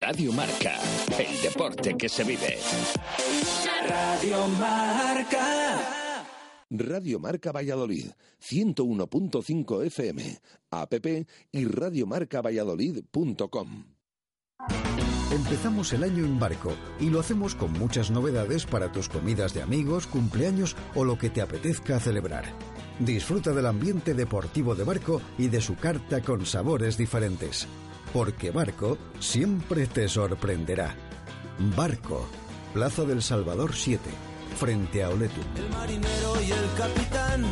Radio Marca, el deporte que se vive. Radio Marca. Radio Marca Valladolid, 101.5 FM, app y radiomarcavalladolid.com. Empezamos el año en barco y lo hacemos con muchas novedades para tus comidas de amigos, cumpleaños o lo que te apetezca celebrar. Disfruta del ambiente deportivo de barco y de su carta con sabores diferentes. Porque Barco siempre te sorprenderá. Barco, Plaza del Salvador 7, frente a Oletum. El marinero y el capitán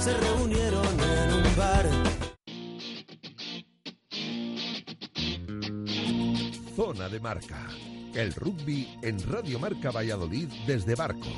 se reunieron en un bar. Zona de Marca. El rugby en Radio Marca Valladolid desde Barco.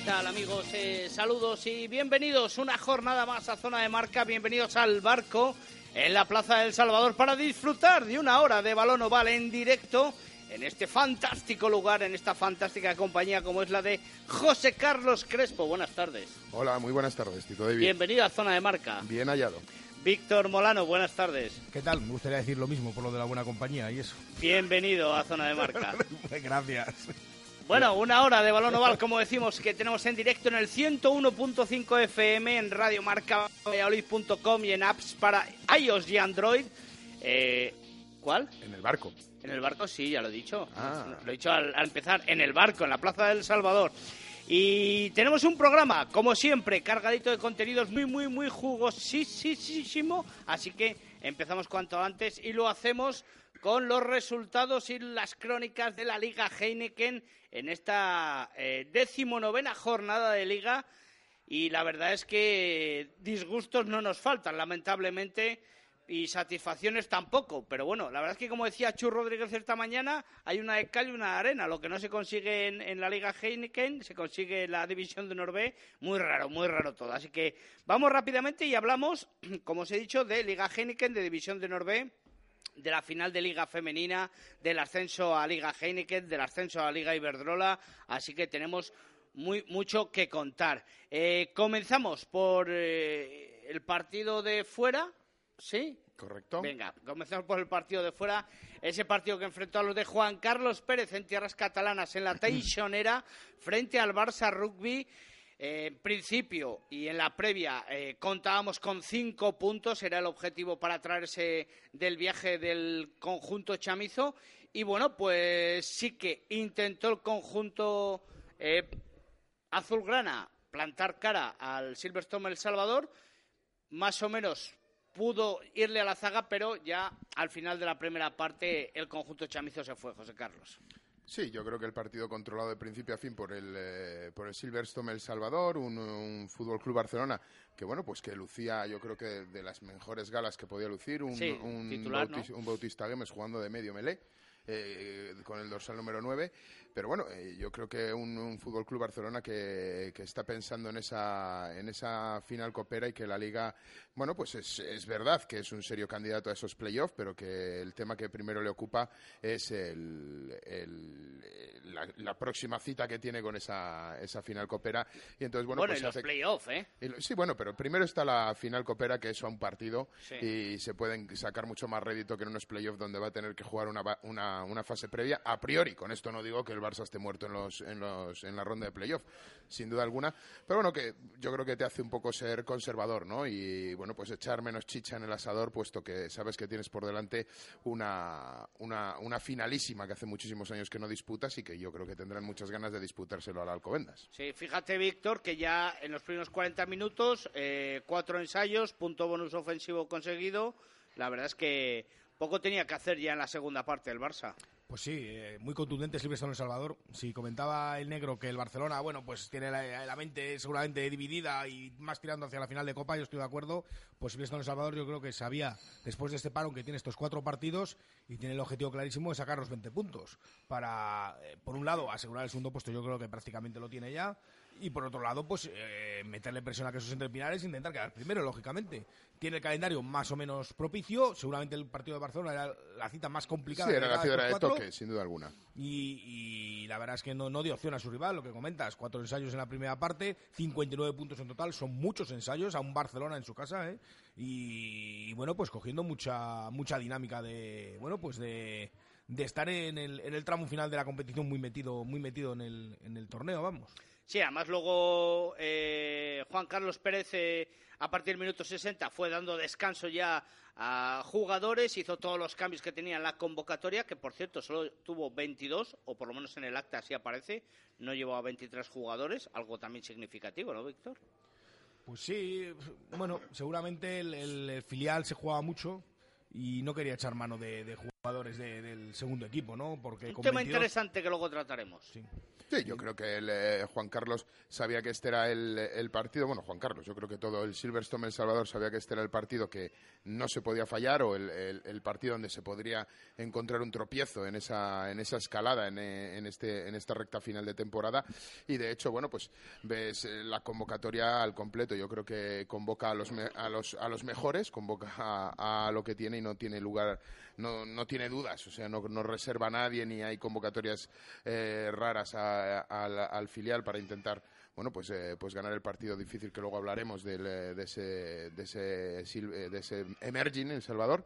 ¿Qué tal amigos? Eh, saludos y bienvenidos una jornada más a Zona de Marca, bienvenidos al barco en la Plaza del Salvador para disfrutar de una hora de balón oval en directo en este fantástico lugar, en esta fantástica compañía como es la de José Carlos Crespo. Buenas tardes. Hola, muy buenas tardes, Tito David. Bienvenido a Zona de Marca. Bien hallado. Víctor Molano, buenas tardes. ¿Qué tal? Me gustaría decir lo mismo por lo de la buena compañía y eso. Bienvenido a Zona de Marca. Gracias. Bueno, una hora de balón oval, como decimos, que tenemos en directo en el 101.5 FM, en radiomarcavalladolid.com y en apps para iOS y Android. Eh, ¿Cuál? En el barco. En el barco, sí, ya lo he dicho. Ah. Lo he dicho al, al empezar, en el barco, en la Plaza del Salvador. Y tenemos un programa, como siempre, cargadito de contenidos muy, muy, muy jugosísimo. Así que empezamos cuanto antes y lo hacemos con los resultados y las crónicas de la Liga Heineken en esta eh, decimonovena jornada de Liga. Y la verdad es que disgustos no nos faltan, lamentablemente, y satisfacciones tampoco. Pero bueno, la verdad es que, como decía Chu Rodríguez esta mañana, hay una de y una arena. Lo que no se consigue en, la Liga Heineken se consigue en la División de Norbe. Muy raro, muy raro todo. Así que vamos rápidamente y hablamos, como os he dicho, de Liga Heineken, de División de Norbe de la final de Liga Femenina, del ascenso a Liga Heineken, del ascenso a Liga Iberdrola, así que tenemos muy, mucho que contar. Eh, comenzamos por eh, el partido de fuera, ¿sí? Correcto. Venga, comenzamos por el partido de fuera. Ese partido que enfrentó a los de Juan Carlos Pérez en tierras catalanas en la Teixonera frente al Barça Rugby. En principio y en la previa eh, contábamos con cinco puntos, era el objetivo para traerse del viaje del conjunto chamizo. Y bueno, pues sí que intentó el conjunto eh, azulgrana plantar cara al Silverstone El Salvador. Más o menos pudo irle a la zaga, pero ya al final de la primera parte el conjunto chamizo se fue, José Carlos. Sí, yo creo que el partido controlado de principio a fin por el, eh, por el Silverstone El Salvador, un, un Fútbol Club Barcelona que bueno, pues que lucía, yo creo que de las mejores galas que podía lucir, un, Sí, un, titular, Bautis- ¿no? un Bautista Gemes jugando de medio melé. eh, con el dorsal número 9, pero bueno, eh, yo creo que un, un Fútbol Club Barcelona que, que está pensando en esa, en esa final copera y que la liga, bueno, pues es, es verdad que es un serio candidato a esos playoffs, pero que el tema que primero le ocupa es el, el- la, la próxima cita que tiene con esa, esa final copera. Y entonces, bueno, Bueno, pues y los hace- playoffs, ¿eh? y lo- Sí, bueno, pero primero está la final copera, que es a un partido, Sí. y se pueden sacar mucho más rédito que en unos playoffs donde va a tener que jugar una, una, una fase previa. A priori, con esto no digo que el Barça esté muerto en, los, en, los, en la ronda de playoff, sin duda alguna. Pero bueno, que yo creo que te hace un poco ser conservador, ¿no? Y bueno, pues echar menos chicha en el asador, puesto que sabes que tienes por delante una, una, una finalísima que hace muchísimos años que no disputas y que yo creo que tendrán muchas ganas de disputárselo al Alcobendas. Sí, fíjate, Víctor, que ya en los primeros 40 minutos, eh, cuatro ensayos, punto bonus ofensivo conseguido. La verdad es que poco tenía que hacer ya en la segunda parte del Barça. Pues sí, eh, muy contundente Silvestre El Salvador. Si comentaba el negro que el Barcelona, bueno, pues tiene la, mente seguramente dividida y más tirando hacia la final de Copa, yo estoy de acuerdo. Pues Silvestre El Salvador yo creo que sabía, después de este paro, que tiene estos cuatro partidos y tiene el objetivo clarísimo de sacar los 20 puntos. Para, eh, por un lado, asegurar el segundo puesto, yo creo que prácticamente lo tiene ya. Y por otro lado, pues eh, meterle presión a que esos entrepinares e intentar quedar primero, lógicamente. Tiene el calendario más o menos propicio. Seguramente el partido de Barcelona era la cita más complicada. Sí, era la ciudad de toque, sin duda alguna. Y, y, la verdad es que no, no dio opción a su rival, lo que comentas. Cuatro ensayos en la primera parte, 59 puntos en total. Son muchos ensayos a un Barcelona en su casa, ¿eh? Y, y bueno, pues cogiendo mucha, mucha dinámica de, bueno, pues de, de estar en el, en el tramo final de la competición muy metido, muy metido en el, en el torneo, vamos. Sí, además luego eh, Juan Carlos Pérez eh, a partir del minuto 60 fue dando descanso ya a jugadores, hizo todos los cambios que tenía en la convocatoria, que por cierto solo tuvo 22, o por lo menos en el acta así aparece, no llevó a 23 jugadores, algo también significativo, ¿no, Víctor? Pues sí, bueno, seguramente el, filial se jugaba mucho y no quería echar mano de, de jugadores de, del segundo equipo, ¿no? Porque Un con tema 22 interesante que luego trataremos. Sí. Sí, yo creo que el, eh, Juan Carlos sabía que este era el, el, partido. Bueno, Juan Carlos, yo creo que todo el Silverstone El Salvador sabía que este era el partido que no se podía fallar o el, el, el partido donde se podría encontrar un tropiezo en esa, en esa escalada en, eh, en, este, en esta recta final de temporada. Y de hecho, bueno, pues ves eh, la convocatoria al completo. Yo creo que convoca a los, me, a los, a los mejores, convoca a, a, lo que tiene y no tiene lugar, no, no tiene dudas. O sea, no, no reserva a nadie ni hay convocatorias eh, raras a al, al, filial para intentar bueno pues eh, pues ganar el partido difícil que luego hablaremos del, de ese de ese de ese emerging en Salvador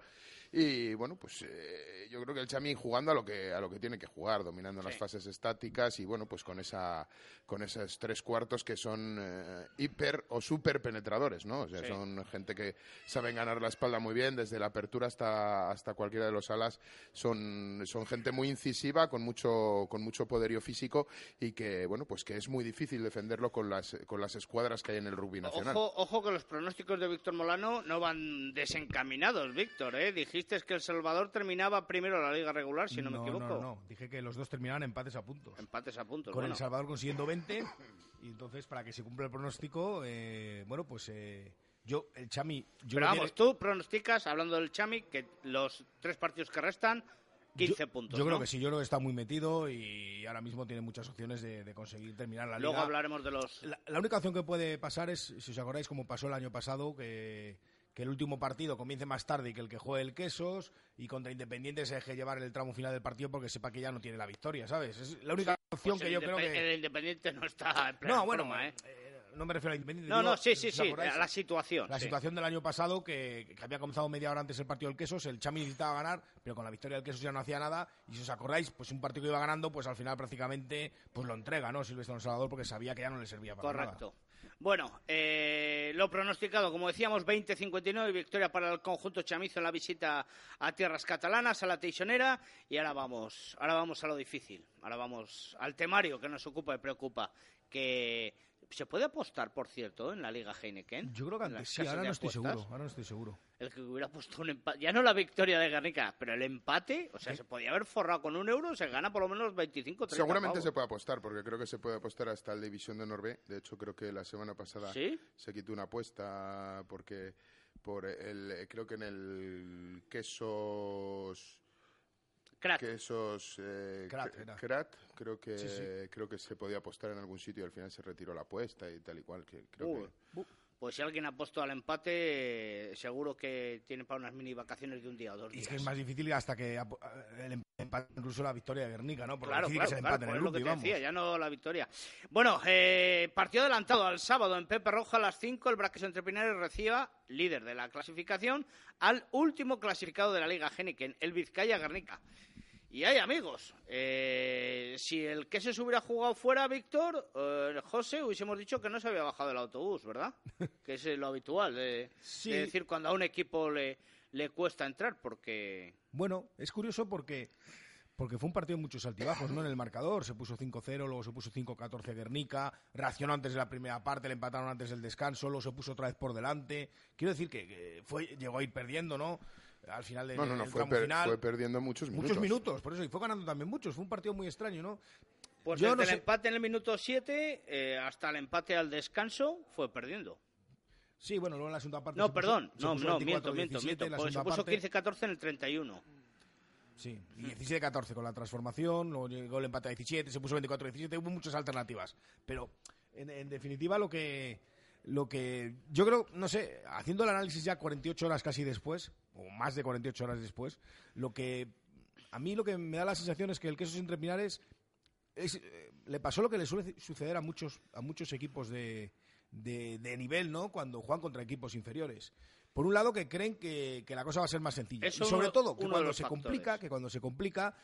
y bueno pues eh, yo creo que el Chami jugando a lo que a lo que tiene que jugar dominando sí. las fases estáticas y bueno pues con esa con esos tres cuartos que son eh, hiper o super penetradores no o sea sí. son gente que saben ganar la espalda muy bien desde la apertura hasta hasta cualquiera de los alas son son gente muy incisiva con mucho con mucho poderío físico y que bueno pues que es muy difícil defenderlo con las con las escuadras que hay en el rugby nacional ojo, ojo que los pronósticos de Víctor Molano no van desencaminados Víctor eh dijiste que El Salvador terminaba primero la liga regular, si no, no me equivoco. No, no, dije que los dos terminaban empates a puntos. Empates a puntos. Con bueno. El Salvador consiguiendo 20 y entonces para que se cumpla el pronóstico, eh, bueno, pues eh, yo, el Chami... Yo Pero vamos, tú pronosticas, hablando del Chami, que los tres partidos que restan 15 yo, puntos. Yo ¿no? creo que sí, yo creo que está muy metido y ahora mismo tiene muchas opciones de, de conseguir terminar la Luego liga. hablaremos de los. La, la, única opción que puede pasar es, si os acordáis, como pasó el año pasado, que que el último partido comience más tarde y que el que juegue el Quesos y contra Independiente se deje llevar el tramo final del partido porque sepa que ya no tiene la victoria, ¿sabes? Es la única opción pues que yo creo que... El Independiente no está en plena No, bueno, forma, ¿eh? eh, no me refiero a Independiente. No, digo, no, sí, sí, ¿os sí, a la situación. La sí. situación del año pasado, que, que, había comenzado media hora antes el partido del Quesos, el Chami necesitaba ganar, pero con la victoria del Quesos ya no hacía nada, y si os acordáis, pues un partido que iba ganando, pues al final prácticamente pues lo entrega, ¿no? Silvestre Salvador, porque sabía que ya no le servía para Correcto. nada. Bueno, eh, lo pronosticado, como decíamos, 20-59, victoria para el conjunto chamizo en la visita a tierras catalanas, a la Teixonera, y ahora vamos, ahora vamos a lo difícil, ahora vamos al temario que nos ocupa y preocupa, que se puede apostar, por cierto, en la Liga Heineken. Yo creo que antes sí, ahora no estoy seguro, ahora no estoy seguro. El que hubiera puesto un empate, ya no la victoria de Guernica, pero el empate, o sea, se podía haber forrado con un euro, se gana por lo menos 25 30 Seguramente pavos. se puede apostar, porque creo que se puede apostar hasta el División de Norbe. De hecho, creo que la semana pasada ¿Sí? se quitó una apuesta porque por el creo que en el quesos Crack. quesos eh, Crat, cr- era. Crat, creo que Sí, sí. creo que se podía apostar en algún sitio y al final se retiró la apuesta y tal y cual que creo Uy. que Pues si alguien ha puesto al empate, eh, seguro que tiene para unas mini vacaciones de un día o dos Y días. es que es más difícil hasta que el empate, incluso la victoria de Guernica, ¿no? Por lo Claro, claro, que es el claro, empate pues en es el lo que te vamos. decía, ya no la victoria. Bueno, eh, partido adelantado al sábado en Pepe Roja a las 5, el Braques Entre Pinares reciba, líder de la clasificación, al último clasificado de la Liga Heineken, el Vizcaya Guernica. Y hay amigos. Eh, si el que se hubiera jugado fuera, Víctor, eh, José, hubiésemos dicho que no se había bajado del autobús, ¿verdad? que es lo habitual de, Sí. de decir cuando a un equipo le, le cuesta entrar, porque... Bueno, es curioso porque porque fue un partido de muchos altibajos, ¿no? En el marcador se puso 5-0, luego se puso 5-14 Guernica, reaccionó antes de la primera parte, le empataron antes del descanso, luego se puso otra vez por delante. Quiero decir que, que fue llegó a ir perdiendo, ¿no? Al final del No, no, no, fue, per- final. fue perdiendo muchos minutos. Muchos minutos, por eso, y fue ganando también muchos. Fue un partido muy extraño, ¿no? Pues Yo desde no el sé- empate en el minuto 7 eh, hasta el empate al descanso fue perdiendo. Sí, bueno, luego en la segunda parte. No, se puso- perdón, se no, puso no, miento, 24-17 miento, miento. Pues se puso parte. 15-14 en el 31. Sí, y 17-14 con la transformación, luego llegó el empate a 17, se puso 24-17, hubo muchas alternativas. Pero, en, en definitiva, lo que, lo que yo creo, no sé, haciendo el análisis ya 48 horas casi después, o más de 48 horas después, lo que a mí lo que me da la sensación es que el queso entre Pinares es, eh, le pasó lo que le suele suceder a muchos, a muchos equipos de, de, de nivel, ¿no? Cuando juegan contra equipos inferiores. Por un lado, que creen que, que la cosa va a ser más sencilla. Eso y sobre uno- todo, que cuando se factores. complica, que cuando se complica,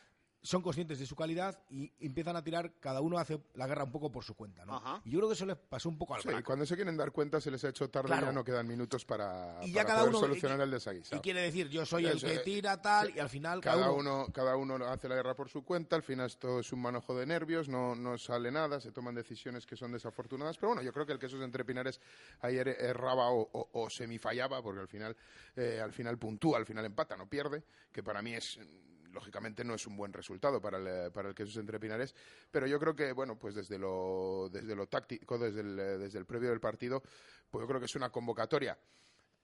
son conscientes de su calidad y empiezan a tirar, cada uno hace la guerra un poco por su cuenta, ¿no? Ajá. Y yo creo que eso les pasó un poco al Sí, cuando se quieren dar cuenta se les ha hecho tarde Claro. y ya no quedan minutos para, Y ya para cada poder uno- solucionar y- el Y desaguisado. quiere decir, yo soy el que eh, tira tal, y al final cada, Cada uno... uno, cada uno hace la guerra por su cuenta, al final esto es un manojo de nervios, no, no sale nada, se toman decisiones que son desafortunadas, pero bueno, yo creo que el queso entre Pinares ayer erraba o, o, o semifallaba, porque al final, eh, al final puntúa, al final empata, no pierde, que para mí es lógicamente no es un buen resultado para el, para el queso entre Pinares, pero yo creo que, bueno, pues desde lo, desde lo táctico, desde el, desde el previo del partido, pues yo creo que es una convocatoria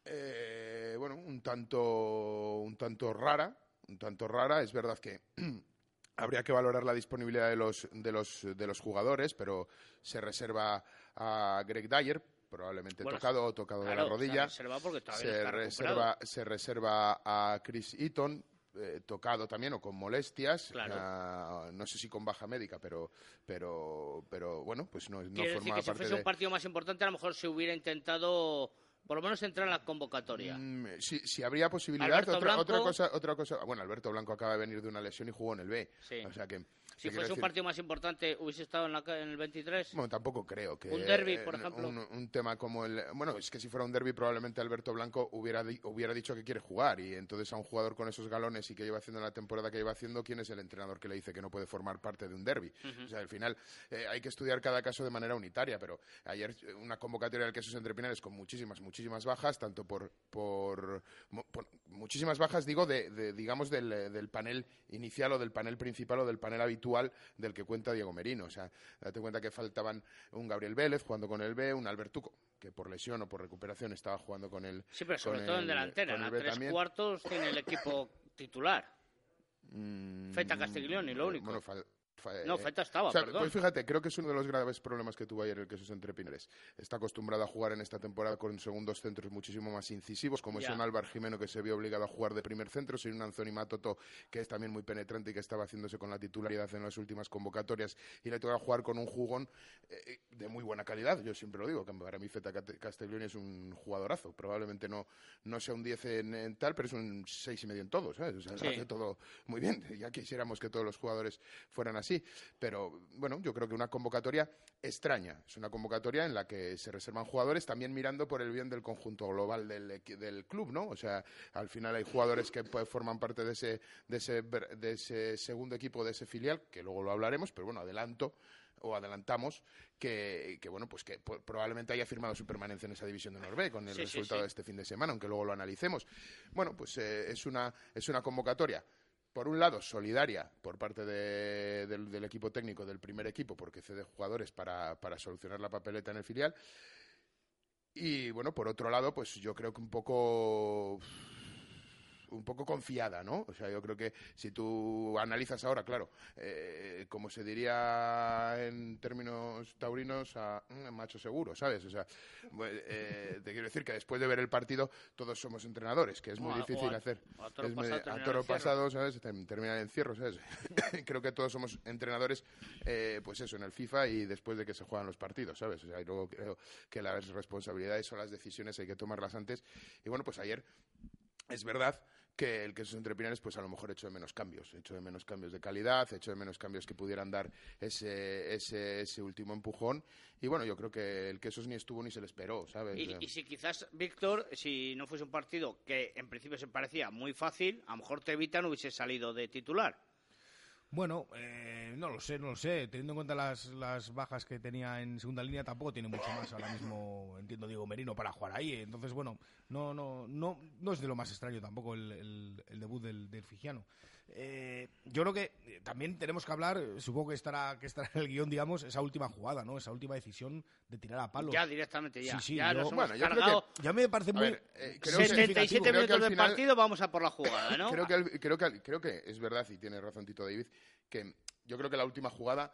eh, bueno, un tanto, un tanto rara, un tanto rara. Es verdad que habría que valorar la disponibilidad de los, de los, de los jugadores, pero se reserva a Greg Dyer, probablemente Bueno, tocado o tocado Claro, de la rodilla. Se reserva se reserva a Chris Eaton, eh, tocado también o con molestias. Claro. Ah, no sé si con baja médica, pero, pero, pero bueno, pues no, no decir forma si parte fuese de... un partido más importante, a lo mejor se hubiera intentado por lo menos entrar en la convocatoria. Mm, sí, sí habría posibilidad. Otra, Blanco- otra cosa, otra cosa. Bueno, Alberto Blanco acaba de venir de una lesión y jugó en el B. Sí. O sea que. Si fuese un partido más importante, hubiese estado en, la en el 23. Bueno, tampoco creo que. Un derbi, eh, por ejemplo. Un, un tema como el. Bueno, es que si fuera un derby, probablemente Alberto Blanco hubiera, di- hubiera dicho que quiere jugar. Y entonces a un jugador con esos galones y que lleva haciendo la temporada que lleva haciendo, ¿quién es el entrenador que le dice que no puede formar parte de un derby? O sea, al final eh, hay que estudiar cada caso de manera unitaria. Pero ayer eh, una convocatoria del Quesos Entre Pinares con muchísimas, muchísimas bajas, tanto por. por, por- muchísimas bajas, digo, de, de, digamos, del, del panel inicial o del panel principal o del panel habitual del que cuenta Diego Merino. O sea, date cuenta que faltaban un Gabriel Vélez jugando con el B, un Albertuco, que por lesión o por recuperación estaba jugando con el. Sí, pero sobre todo en el- delantera. En B tres también. cuartos tiene el equipo titular. Mm, Feta Castiglioni, lo único. Bueno, fal- No, eh, Feta estaba, o sea, perdón. Pues fíjate, creo que es uno de los graves problemas que tuvo ayer el Quesos entre Pinares. Está acostumbrado a jugar en esta temporada con segundos centros muchísimo más incisivos, como es un Álvar Jimeno que se vio obligado a jugar de primer centro, sin un Anthony Matoto que es también muy penetrante y que estaba haciéndose con la titularidad en las últimas convocatorias, y le toca jugar con un jugón eh, de muy buena calidad. Yo siempre lo digo, que para mí Feta Castiglioni es un jugadorazo. Probablemente no, no sea un 10 en, en tal, pero es un seis y medio en todo, ¿sabes? O sea, Sí. hace todo muy bien. Ya quisiéramos que todos los jugadores fueran así. Pero bueno, yo creo que una convocatoria extraña. Es una convocatoria en la que se reservan jugadores también mirando por el bien del conjunto global del, del club, ¿no? O sea, al final hay jugadores que pues, forman parte de ese, de, ese, de ese segundo equipo, de ese filial, que luego lo hablaremos, pero bueno, adelanto o adelantamos que, que, bueno pues que probablemente haya firmado su permanencia en esa división de Norvé con el Sí, sí, resultado sí. de este fin de semana, aunque luego lo analicemos. Bueno, pues eh, es una es una convocatoria por un lado, solidaria por parte de- del, del equipo técnico del primer equipo, porque cede jugadores para, para solucionar la papeleta en el filial. Y bueno, por otro lado, pues yo creo que un poco un poco confiada, ¿no? O sea, yo creo que si tú analizas ahora, claro, eh, como se diría en términos taurinos, a mm, macho seguro, ¿sabes? O sea, eh, te quiero decir que después de ver el partido todos somos entrenadores, que es muy O difícil a- hacer. a toro muy- pasado a toro ¿sabes? Terminar en cierro, ¿sabes? creo que todos somos entrenadores, eh, pues eso, en el FIFA y después de que se juegan los partidos, ¿sabes? O sea, y luego creo que las responsabilidades o las decisiones hay que tomarlas antes. Y bueno, pues ayer es verdad que el queso entre pinares pues a lo mejor hecho de menos cambios, hecho de menos cambios de calidad, hecho de menos cambios que pudieran dar ese, ese, ese último empujón y bueno, yo creo que el queso ni estuvo ni se le esperó, ¿sabes? Y, y si quizás, Víctor, si no fuese un partido que en principio se parecía muy fácil, a lo mejor Tevita no hubiese salido de titular. Bueno, eh, no lo sé, no lo sé. Teniendo en cuenta las, las bajas que tenía en segunda línea, tampoco tiene mucho más ahora mismo, entiendo, Diego Merino para jugar ahí. Entonces, bueno, no, no, no, no es de lo más extraño tampoco el, el- debut del, del Figiano. Eh, yo creo que eh, también tenemos que hablar, eh, supongo que estará, que estará en el guion, digamos, esa última jugada, ¿no? Esa última decisión de tirar a palo. Ya directamente, ya. Sí, sí, ya yo- nos hemos bueno, yo creo cargado Ya me parece muy... ver, eh, creo que- 77 creo que minutos del final- partido, vamos a por la jugada, ¿no? Creo que, creo, que, creo que es verdad, y tiene razón Tito David, que yo creo que la última jugada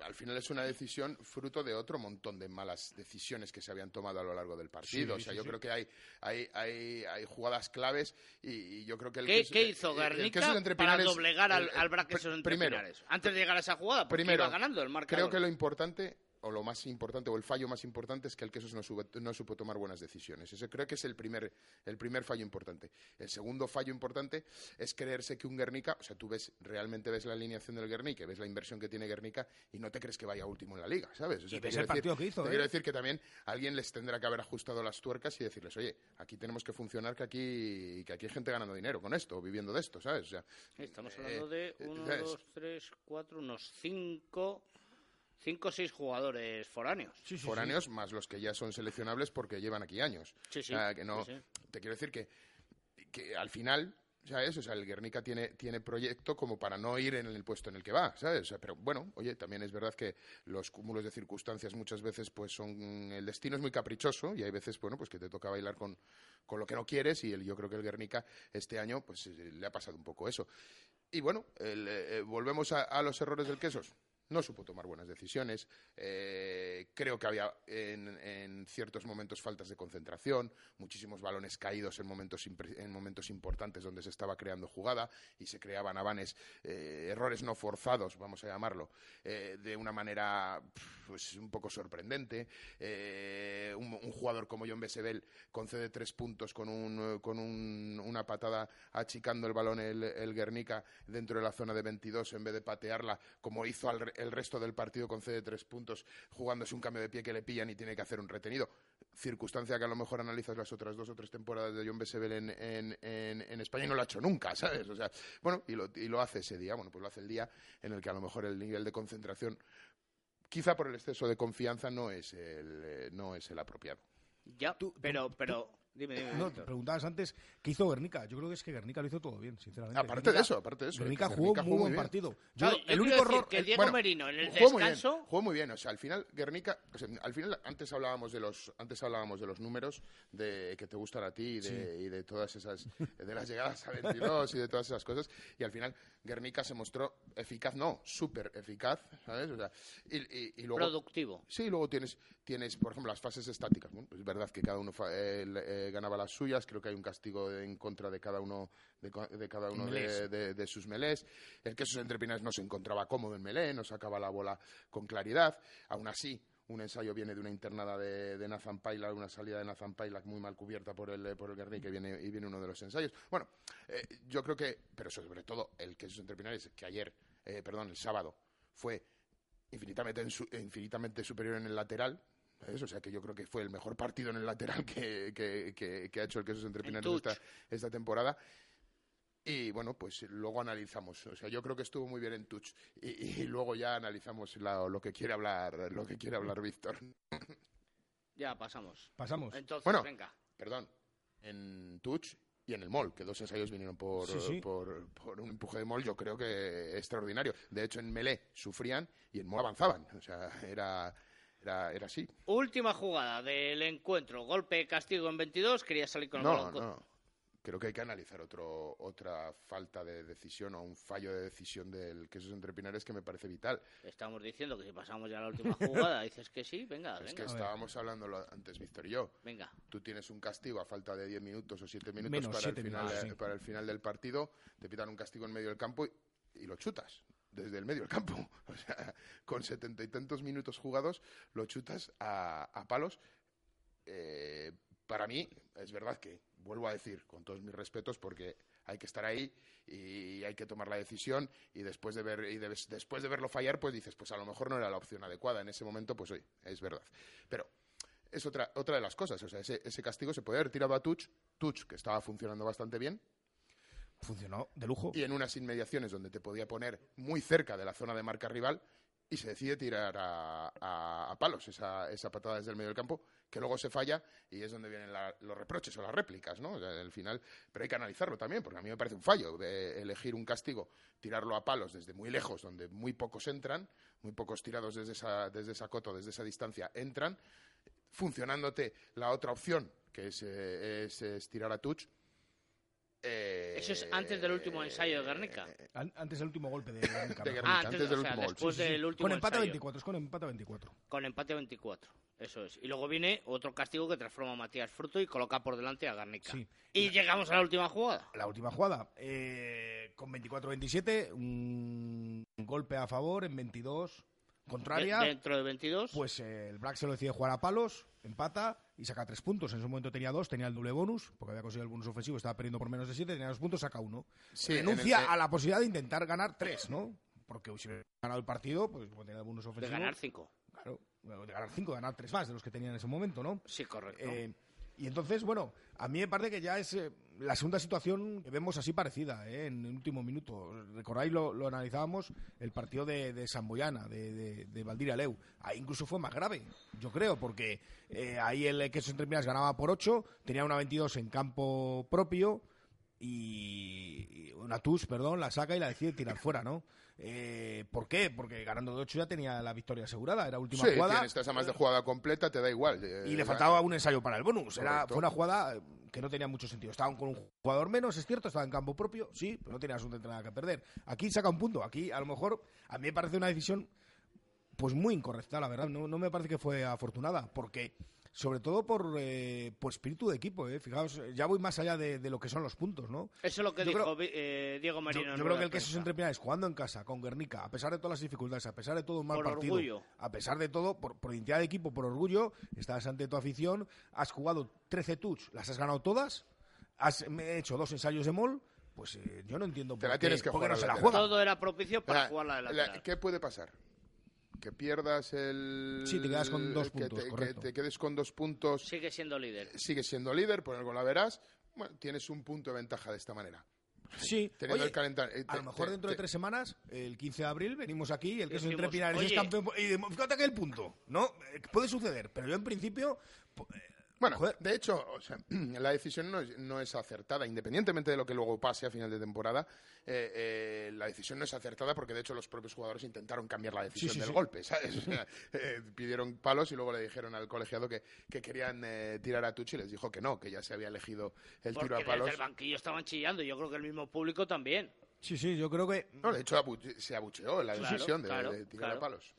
al final es una decisión fruto de otro montón de malas decisiones que se habían tomado a lo largo del partido. Sí, o sea, sí, yo sí. creo que hay, hay, hay, hay jugadas claves y, y yo creo que el ¿Qué, queso- qué hizo el entre para doblegar al, el- al pr- entre primero? Antes de llegar a esa jugada, porque Primero, iba ganando el marcador. Creo que lo importante, o lo más importante, o el fallo más importante es que el Quesos no, sube- no supo tomar buenas decisiones. Ese creo que es el primer, el primer fallo importante. El segundo fallo importante es creerse que un Guernica, o sea, tú ves, realmente ves la alineación del Guernica, ves la inversión que tiene Guernica y no te crees que vaya último en la liga, ¿sabes? O sea, Y ves el partido que hizo, Te ¿eh? quiero decir que también alguien les tendrá que haber ajustado las tuercas y decirles, oye, aquí tenemos que funcionar, que aquí, que aquí hay gente ganando dinero con esto, viviendo de esto, ¿sabes? O sea, Estamos eh, hablando de eh, 1, ¿sabes? 2, 3, 4, unos 5, 5 o 6 jugadores foráneos. Sí, sí, sí. foráneos más los que ya son seleccionables porque llevan aquí años. Sí, sí, O sea, que no, sí, sí. Te quiero decir que, que al final, ¿sabes? O sea, el Guernica tiene, tiene proyecto como para no ir en el puesto en el que va, ¿sabes? O sea, pero bueno, oye, también es verdad que los cúmulos de circunstancias muchas veces pues son... El destino es muy caprichoso y hay veces, bueno, pues que te toca bailar con, con lo que no quieres y el, yo creo que el Guernica este año pues eh, le ha pasado un poco eso. Y bueno, el, eh, eh, volvemos a, a los errores del Quesos. No supo tomar buenas decisiones. eh, creo que había en, en ciertos momentos faltas de concentración, muchísimos balones caídos en momentos, en momentos importantes donde se estaba creando jugada y se creaban avanes, eh, errores no forzados, vamos a llamarlo, eh, de una manera pues, un poco sorprendente. Eh, un, jugador como John Besebel concede tres puntos con, un, con un- una patada achicando el balón el, el Guernica dentro de la zona de 22 en vez de patearla como hizo al el resto del partido concede tres puntos jugándose un cambio de pie que le pillan y tiene que hacer un retenido circunstancia que a lo mejor analizas las otras dos o tres temporadas de John Besebel en, en, en, en España y no lo ha hecho nunca, ¿sabes? O sea, bueno, y lo, y lo hace ese día, bueno, pues lo hace el día en el que a lo mejor el nivel de concentración quizá por el exceso de confianza no es el, eh, no es el apropiado. Ya, pero, pero, dime, dime. No, te preguntabas antes qué hizo Guernica. Yo creo que es que Guernica lo hizo todo bien, sinceramente. Aparte de eso, aparte de eso. Guernica jugó Guernica muy buen bien. partido. Yo, el único error. que el- Diego bueno, Merino en el jugó muy bien, descanso jugó muy bien, o sea, al final Guernica, o sea, al final antes hablábamos de los antes hablábamos de los números de que te gustan a ti y de, y de todas esas de las llegadas a 22 y de todas esas cosas y al final Guernica se mostró eficaz, no, súper eficaz, ¿sabes? O sea, y, y- y luego productivo. Sí, luego tienes, tienes, por ejemplo, las fases estáticas. Bueno, pues es verdad que cada uno fa- eh, eh, ganaba las suyas. Creo que hay un castigo en contra de cada uno de, cada uno de, Melés. de- de sus melés. El queso entre Pinares no se encontraba cómodo en melé, no sacaba la bola con claridad. Aún así, un ensayo viene de una internada de, de Nathan Paila, una salida de Nathan Paila muy mal cubierta por el, por el Guernica y viene, y viene uno de los ensayos. Bueno, eh, yo creo que, pero sobre todo, el queso entre Pinares, que ayer, eh, perdón, el sábado, fue infinitamente, en su- infinitamente superior en el lateral. ¿Sabes? O sea que yo creo que fue el mejor partido en el lateral que, que- que- que ha hecho el Quesos entre En Pinares esta, esta temporada. Y bueno, pues luego analizamos. O sea, yo creo que estuvo muy bien en touch. Y, y luego ya analizamos la- lo que quiere hablar, lo que quiere hablar Víctor. Ya, pasamos. Pasamos. Entonces, Bueno. venga. Perdón, en touch y en el mall, que dos ensayos vinieron por, Sí, sí. por, por un empuje de mall, yo creo que extraordinario. De hecho, en Melé sufrían y en mall avanzaban. O sea, era, era, era así. Última jugada del encuentro. Golpe castigo en 22. Quería salir con el No, balón. no. Creo que hay que analizar otro, otra falta de decisión o un fallo de decisión del Quesos entre Pinares que me parece vital. Estamos diciendo que si pasamos ya a la última jugada, dices que sí, venga, Es que estábamos hablando antes, Víctor y yo. Venga. Tú tienes un castigo a falta de 10 minutos o 7 minutos Menos para, siete el final, minutos, de- sí. para el final del partido, te pitan un castigo en medio del campo y, y lo chutas desde el medio del campo. O sea, con setenta y tantos minutos jugados, lo chutas a, palos. Eh, para mí, es verdad que, vuelvo a decir, con todos mis respetos, porque hay que estar ahí y hay que tomar la decisión y después de ver y de- después de verlo fallar pues dices pues a lo mejor no era la opción adecuada en ese momento pues oye es verdad pero es otra otra de las cosas o sea ese, ese castigo se puede haber tirado a Tuch Tuch que estaba funcionando bastante bien Funcionó de lujo. y en unas inmediaciones donde te podía poner muy cerca de la zona de marca rival y se decide tirar a, a- palos esa, esa patada desde el medio del campo que luego se falla y es donde vienen la- los reproches o las réplicas, ¿no? Al final, pero hay que analizarlo también porque a mí me parece un fallo eh, elegir un castigo, tirarlo a palos desde muy lejos donde muy pocos entran, muy pocos tirados desde esa, desde esa coto, desde esa distancia entran, funcionándote la otra opción que es, eh, es tirar a touch. Eh, Eso es antes del último ensayo de Guernica. An- Antes del último golpe de Guernica. De mejor Guernica, Ah, antes, antes del o sea, último gol, después sí, sí, sí. del último Con empate a ensayo. 24, es con empate a 24. Con empate 24. Eso es. Y luego viene otro castigo que transforma a Matías Fruto y coloca por delante a Garnica. Sí. Y llegamos a la última jugada. La última jugada, eh, con 24-27, un golpe a favor en 22 contraria. De- dentro de 22. Pues eh, el Black se lo decide jugar a palos, empata y saca tres puntos. En ese momento tenía dos, tenía el doble bonus, porque había conseguido el bonus ofensivo, estaba perdiendo por menos de siete, tenía dos puntos, saca uno. Sí, en Renuncia el- a la posibilidad de intentar ganar tres, ¿no? Porque si hubiera ganado el partido, pues como tenía el bonus de ofensivo. ganar 5. Claro, de ganar cinco, de ganar tres más de los que tenía en ese momento, ¿no? Sí, correcto. Eh, y entonces, bueno, a mí me parece que ya es eh, la segunda situación que vemos así parecida ¿eh? en el último minuto. Recordáis, lo, analizábamos, el partido de, de Samboyana, de, de, de Valdir Leu. Ahí incluso fue más grave, yo creo, porque eh, ahí el Entre Minas ganaba por 8, tenía una 22 en campo propio y una TUS, perdón, la saca y la decide tirar fuera, ¿no? Eh, ¿Por qué? Porque ganando de 8 ya tenía la victoria asegurada, era última Sí, jugada. tienes, estás a más de jugada completa, te da igual. eh, Y le faltaba un ensayo para el bonus. Era, Correcto. fue una jugada que no tenía mucho sentido. Estaban con un jugador menos, es cierto, estaba en campo propio, sí, pero no tenía absolutamente nada que perder. Aquí saca un punto. Aquí, a lo mejor, a mí me parece una decisión pues muy incorrecta, la verdad. No, no me parece que fue afortunada, porque sobre todo por, eh, por espíritu de equipo, ¿eh? Fijaos, ya voy más allá de, de lo que son los puntos, ¿no? Eso es lo que yo dijo creo- eh, Diego Marino. yo creo que el que prensa. entre Pinares, jugando en casa, con Guernica, a pesar de todas las dificultades, a pesar de todo un mal Por partido, orgullo. a pesar de todo, por, por identidad de equipo, por orgullo, estás ante tu afición, has jugado 13 touch, las has ganado todas, has me he hecho dos ensayos de mol, pues eh, yo no entiendo Te por, la qué, tienes que por qué jugar no se la juega. Todo era propicio para Ah, jugar la de la-. ¿Qué puede pasar? Que pierdas el... Sí, te quedas con dos que puntos, te- que te quedes con dos puntos, Sigue siendo líder. sigues siendo líder, por algo la verás. Bueno, tienes un punto de ventaja de esta manera. Sí, Teniendo Oye, el calentar- eh, a lo mejor te- dentro de tres semanas, el 15 de abril, venimos aquí y el que es Pinares oye. campeón. Y fíjate que el punto, ¿no? Eh, Puede suceder, pero yo en principio. Bueno, Joder. de hecho, o sea, la decisión no es, no es acertada, independientemente de lo que luego pase a final de temporada. eh, eh, la decisión no es acertada porque, de hecho, los propios jugadores intentaron cambiar la decisión sí, del sí. golpe, ¿sabes? O sea, eh, pidieron palos y luego le dijeron al colegiado que, que querían eh, tirar a Tucci y les dijo que no, que ya se había elegido el Porque tiro a desde palos. el banquillo estaban chillando. y Yo creo que el mismo público también. Sí, sí, yo creo que. No, de hecho, abu- se abucheó la Claro, decisión de, claro, de tirar claro. a palos.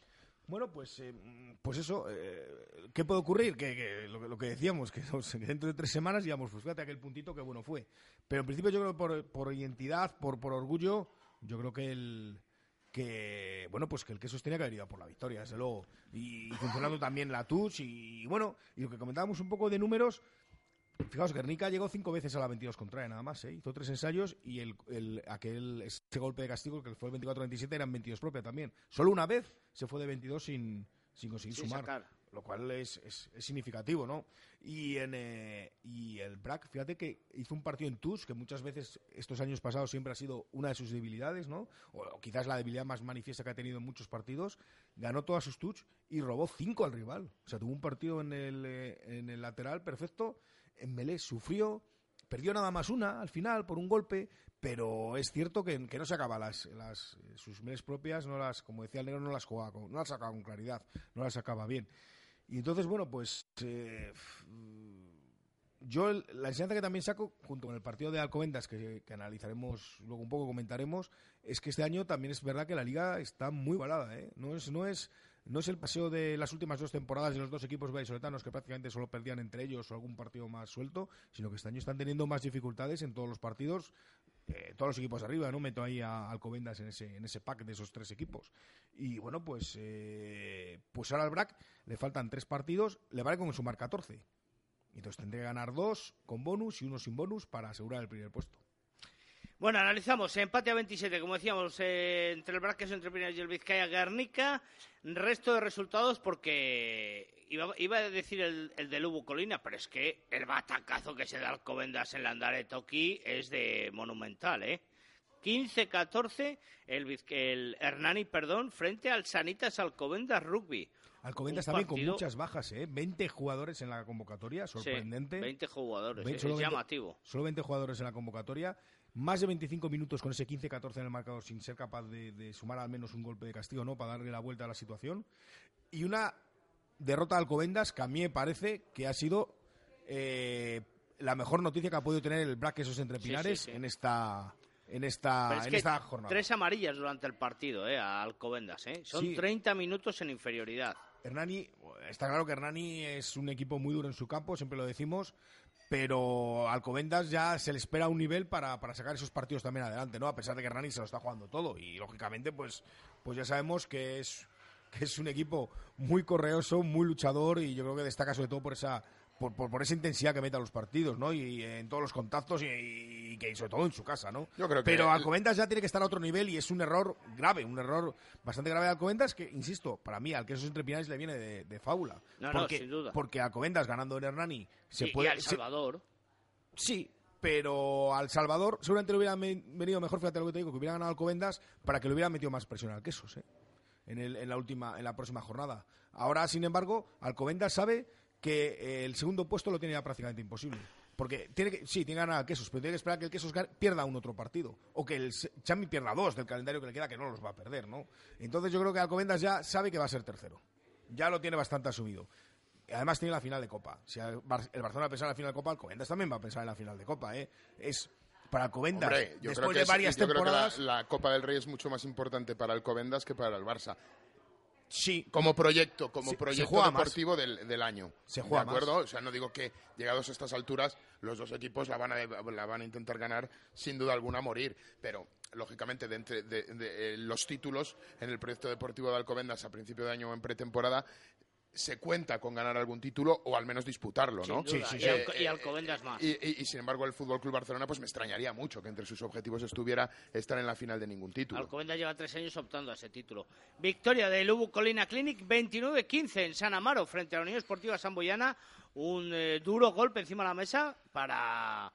Bueno, pues, eh, pues eso, eh, ¿qué puede ocurrir? Que, que lo, lo que decíamos, que, dentro de tres semanas digamos, pues fíjate aquel puntito que bueno fue. Pero en principio yo creo que por, por identidad, por, por orgullo, yo creo que el que bueno pues que el queso tenía que haber ido por la victoria desde luego y, funcionando también la touch y, bueno y lo que comentábamos un poco de números Fijaos, Guernica llegó cinco veces a la 22 contraria, nada más, ¿eh? Hizo tres ensayos y el, el- aquel, ese golpe de castigo, que fue el 24-27, eran 22 propia también. Solo una vez se fue de 22 sin, sin conseguir Sin sumar. sacar. Lo cual es, es- es significativo, ¿no? Y, en, eh, y el Brack, fíjate que hizo un partido en TUS, que muchas veces estos años pasados siempre ha sido una de sus debilidades, ¿no? O, o quizás la debilidad más manifiesta que ha tenido en muchos partidos. Ganó todas sus touch y robó cinco al rival. O sea, tuvo un partido en el, eh, en el lateral perfecto. En Melé sufrió, perdió nada más una al final por un golpe, pero es cierto que, que no sacaba las, las sus meles propias, no las, como decía el negro, no las jugaba, con- no las sacaba con claridad, no las sacaba bien. Y entonces, bueno, pues eh, yo el- la enseñanza que también saco, junto con el partido de Alcobendas, que, que analizaremos luego un poco, comentaremos, es que este año también es verdad que la liga está muy balada, ¿eh? No es, no es, no es el paseo de las últimas dos temporadas de los dos equipos vallisoletanos que prácticamente solo perdían entre ellos o algún partido más suelto, sino que este año están teniendo más dificultades en todos los partidos, eh, todos los equipos arriba, ¿no? Meto ahí a Alcobendas en ese, en ese pack de esos tres equipos. Y bueno, pues, eh, pues ahora al BRAC le faltan tres partidos, le vale con sumar 14. Entonces tendría que ganar dos con bonus y uno sin bonus para asegurar el primer puesto. Bueno, analizamos empate a 27, como decíamos, eh, entre el Braques, entre Pinares y el Vizcaya Guernica. Resto de resultados porque iba, iba a decir el, el de Lubu Colina, pero es que el batacazo que se da Alcobendas en la Andare Toki es de monumental, ¿eh? 15-14 el, el Hernani, perdón, frente al Sanitas Alcobendas Rugby. Alcobendas también con muchas bajas, ¿eh? 20 jugadores en la convocatoria, sorprendente. Sí, 20 jugadores, Ve- es solo 20 llamativo. Solo 20 jugadores en la convocatoria. Más de 25 minutos con ese 15-14 en el marcador sin ser capaz de, de sumar al menos un golpe de castigo, ¿no? Para darle la vuelta a la situación. Y una derrota de Alcobendas que a mí me parece que ha sido eh, la mejor noticia que ha podido tener el Black Esos entre Sí, sí, sí. en esta en esta es en esta jornada. tres amarillas durante el partido, ¿eh? A Alcobendas, ¿eh? Son Sí. 30 minutos en inferioridad. Hernani, está claro que Hernani es un equipo muy duro en su campo, siempre lo decimos, pero Alcobendas ya se le espera un nivel para, para sacar esos partidos también adelante, ¿no? A pesar de que Hernani se lo está jugando todo y lógicamente pues, pues ya sabemos que es, que es un equipo muy correoso, muy luchador y yo creo que destaca sobre todo por esa por, por, por esa intensidad que mete a los partidos, ¿no? Y, en todos los contactos y, y que sobre todo en su casa, ¿no? Yo creo que Pero el- Alcobendas ya tiene que estar a otro nivel y es un error grave, un error bastante grave de Alcobendas que, insisto, para mí al que esos entre Pinares le viene de, de fábula. No, no, porque, sin duda. Porque Alcobendas ganando en Hernani se y, y puede... al se- Salvador. sí, pero al Salvador seguramente le hubiera venido mejor, fíjate lo que te digo, que hubiera ganado Alcobendas para que le hubiera metido más presión al Quesos, ¿eh? En, el- en la última, en la próxima jornada. Ahora, sin embargo, Alcobendas sabe que eh, el segundo puesto lo tiene ya prácticamente imposible. Porque tiene que, sí, tiene que ganar al Quesos, pero tiene que esperar que el Quesos pierda un otro partido. O que el Chami pierda dos del calendario que le queda, que no los va a perder, ¿no? Entonces yo creo que Alcobendas ya sabe que va a ser tercero. Ya lo tiene bastante asumido. Además tiene la final de Copa. Si el Bar- el Barcelona pensar en la final de Copa, Alcobendas también va a pensar en la final de Copa, ¿eh? Es para Alcobendas, Hombre, yo creo después que, de es- varias yo creo que la, temporadas... la Copa del Rey es mucho más importante para el Covendas que para el Barça. Sí, Como proyecto, como Se- se proyecto juega deportivo del, del año. Se juega ¿De acuerdo? O sea, no digo que llegados a estas alturas los dos equipos la van a, la van a intentar ganar sin duda alguna a morir. Pero, lógicamente, de entre de- de, eh, los títulos en el proyecto deportivo de Alcobendas a principio de año o en pretemporada se cuenta con ganar algún título o al menos disputarlo, ¿no? Sin duda. sí, y, sí. Alco- y Alcobendas más. Y, y- y, sin embargo, el Fútbol Club Barcelona, pues me extrañaría mucho que entre sus objetivos estuviera estar en la final de ningún título. Alcobendas lleva tres años optando a ese título. Victoria de Lubu Colina Clinic 29-15 en San Amaro frente a la Unión Esportiva Samboyana. Un eh, duro golpe encima de la mesa para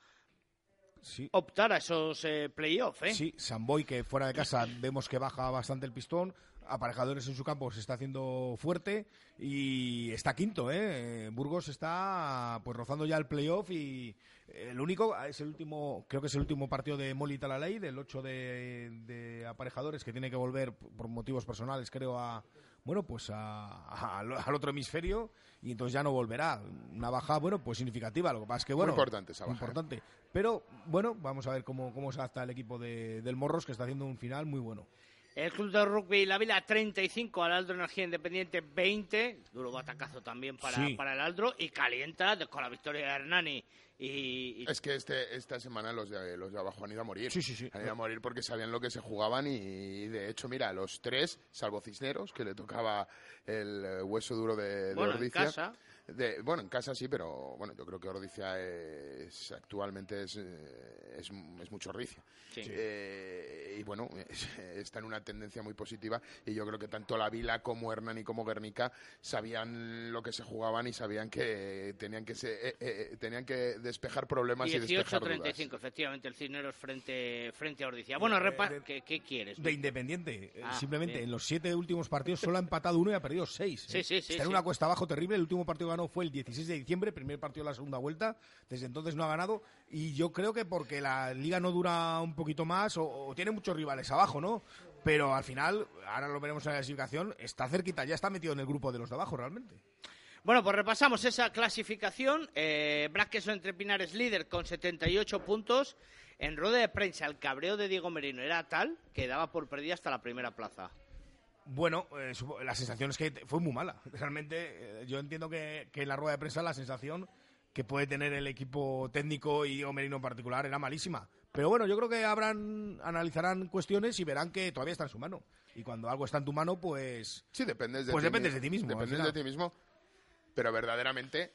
sí. optar a esos eh, playoffs. ¿eh? Sí, Samboy, que fuera de casa vemos que baja bastante el pistón. Aparejadores en su campo se está haciendo fuerte y está quinto, ¿eh? Burgos está pues rozando ya el playoff y eh, el único es el último, creo que es el último partido de Molly Talalay, del 8 de, de aparejadores que tiene que volver por motivos personales, creo, a bueno, pues a- a- al otro hemisferio y entonces ya no volverá. Una baja, bueno, pues significativa. Lo que pasa es que, bueno, importante esa baja, ¿eh? Importante. Pero, bueno, vamos a ver cómo, cómo se adapta el equipo de- del Morros, que está haciendo un final muy bueno. El Club de Rugby La Vila 35, al Aldro Energía Independiente 20. Duro batacazo también para, Sí. para el Aldro. Y calienta con la victoria de Hernani. Y, y- Es que este, esta semana los de, los de abajo han ido a morir. Sí, sí, sí. Han ido a morir porque sabían lo que se jugaban y, de hecho, mira, los tres, salvo Cisneros, que le tocaba el eh, hueso duro de, de bueno, en Ordicia. casa. De- bueno, en casa sí, pero bueno, yo creo que Ordicia es, actualmente es, eh, es, es mucho Ordicia. Sí. Eh, y bueno, es- está en una tendencia muy positiva y yo creo que tanto la Vila como Hernani como Guernica sabían lo que se jugaban y sabían que tenían que, se, eh, eh, tenían que despejar problemas y despejar dudas. 18-35, efectivamente, el Cisneros frente, frente a Ordicia. Bueno, repa- de- ¿qué, qué quieres? De Independiente. Ah, Simplemente bien. en los siete últimos partidos solo ha empatado uno y ha perdido seis. Sí, ¿eh? sí, sí, Está en sí. una cuesta abajo terrible. El último partido ganó fue el 16 de diciembre, primer partido de la segunda vuelta. Desde entonces no ha ganado. Y yo creo que porque la liga no dura un poquito más o, tiene muchos rivales abajo, ¿no? Pero al final, ahora lo veremos en la clasificación, está cerquita, ya está metido en el grupo de los de abajo realmente. Bueno, pues repasamos esa clasificación. Eh, entre Pinares líder con 78 puntos. En rueda de prensa, el cabreo de Diego Merino era tal que daba por perdida hasta la primera plaza. Bueno, eh, la sensación es que fue muy mala. Realmente, eh, yo entiendo que, que en la rueda de prensa la sensación que puede tener el equipo técnico y Diego Merino en particular era malísima. Pero bueno, yo creo que habrán, analizarán cuestiones y verán que todavía está en su mano. Y cuando algo está en tu mano, pues... Sí, dependes de Pues ti dependes de ti mismo, Dependes de ti mismo, pero verdaderamente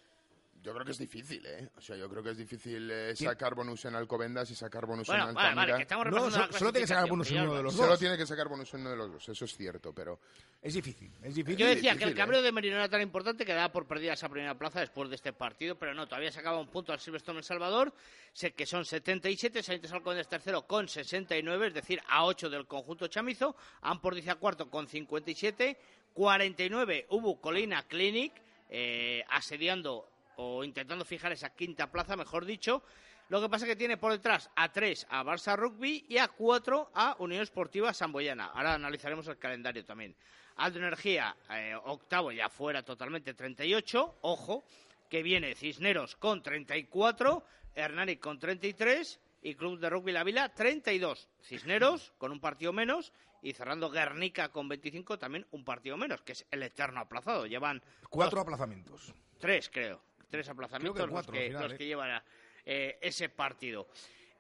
Yo creo que es difícil, ¿eh? O sea, yo creo que es difícil eh, sacar bonus en Alcobendas y sacar bonus Bueno, en vale, Altamira. vale, que estamos No, so- solo tiene que sacar bonus en uno de los Villalba. Solo tiene que sacar bonus en uno de los dos, eso es cierto, pero... Es difícil, es difícil. Yo decía que el ¿eh? cabreo de Merino era tan importante que daba por perdida esa primera plaza después de este partido, pero no, todavía sacaba un punto al Silverstone El Salvador, sé que son 77, Sanitas Alcobendas tercero con 69, es decir, a 8 del conjunto chamizo, Ampordicia cuarto con 57, 49 hubo Colina Clinic, eh, asediando o intentando fijar esa quinta plaza, mejor dicho. Lo que pasa es que tiene por detrás a 3 a Barça Rugby y a 4 a Unión Esportiva Samboyana. Ahora analizaremos el calendario también. Aldo Energía, eh, octavo, ya fuera totalmente 38. Ojo, que viene Cisneros con 34, Hernani con 33 y Club de Rugby La Vila 32. Cisneros con un partido menos y cerrando Guernica con 25 también un partido menos, que es el eterno aplazado. Llevan Cuatro aplazamientos. Tres, creo. Tres aplazamientos que cuatro, los, que, al final, los ¿eh? que llevan eh, ese partido.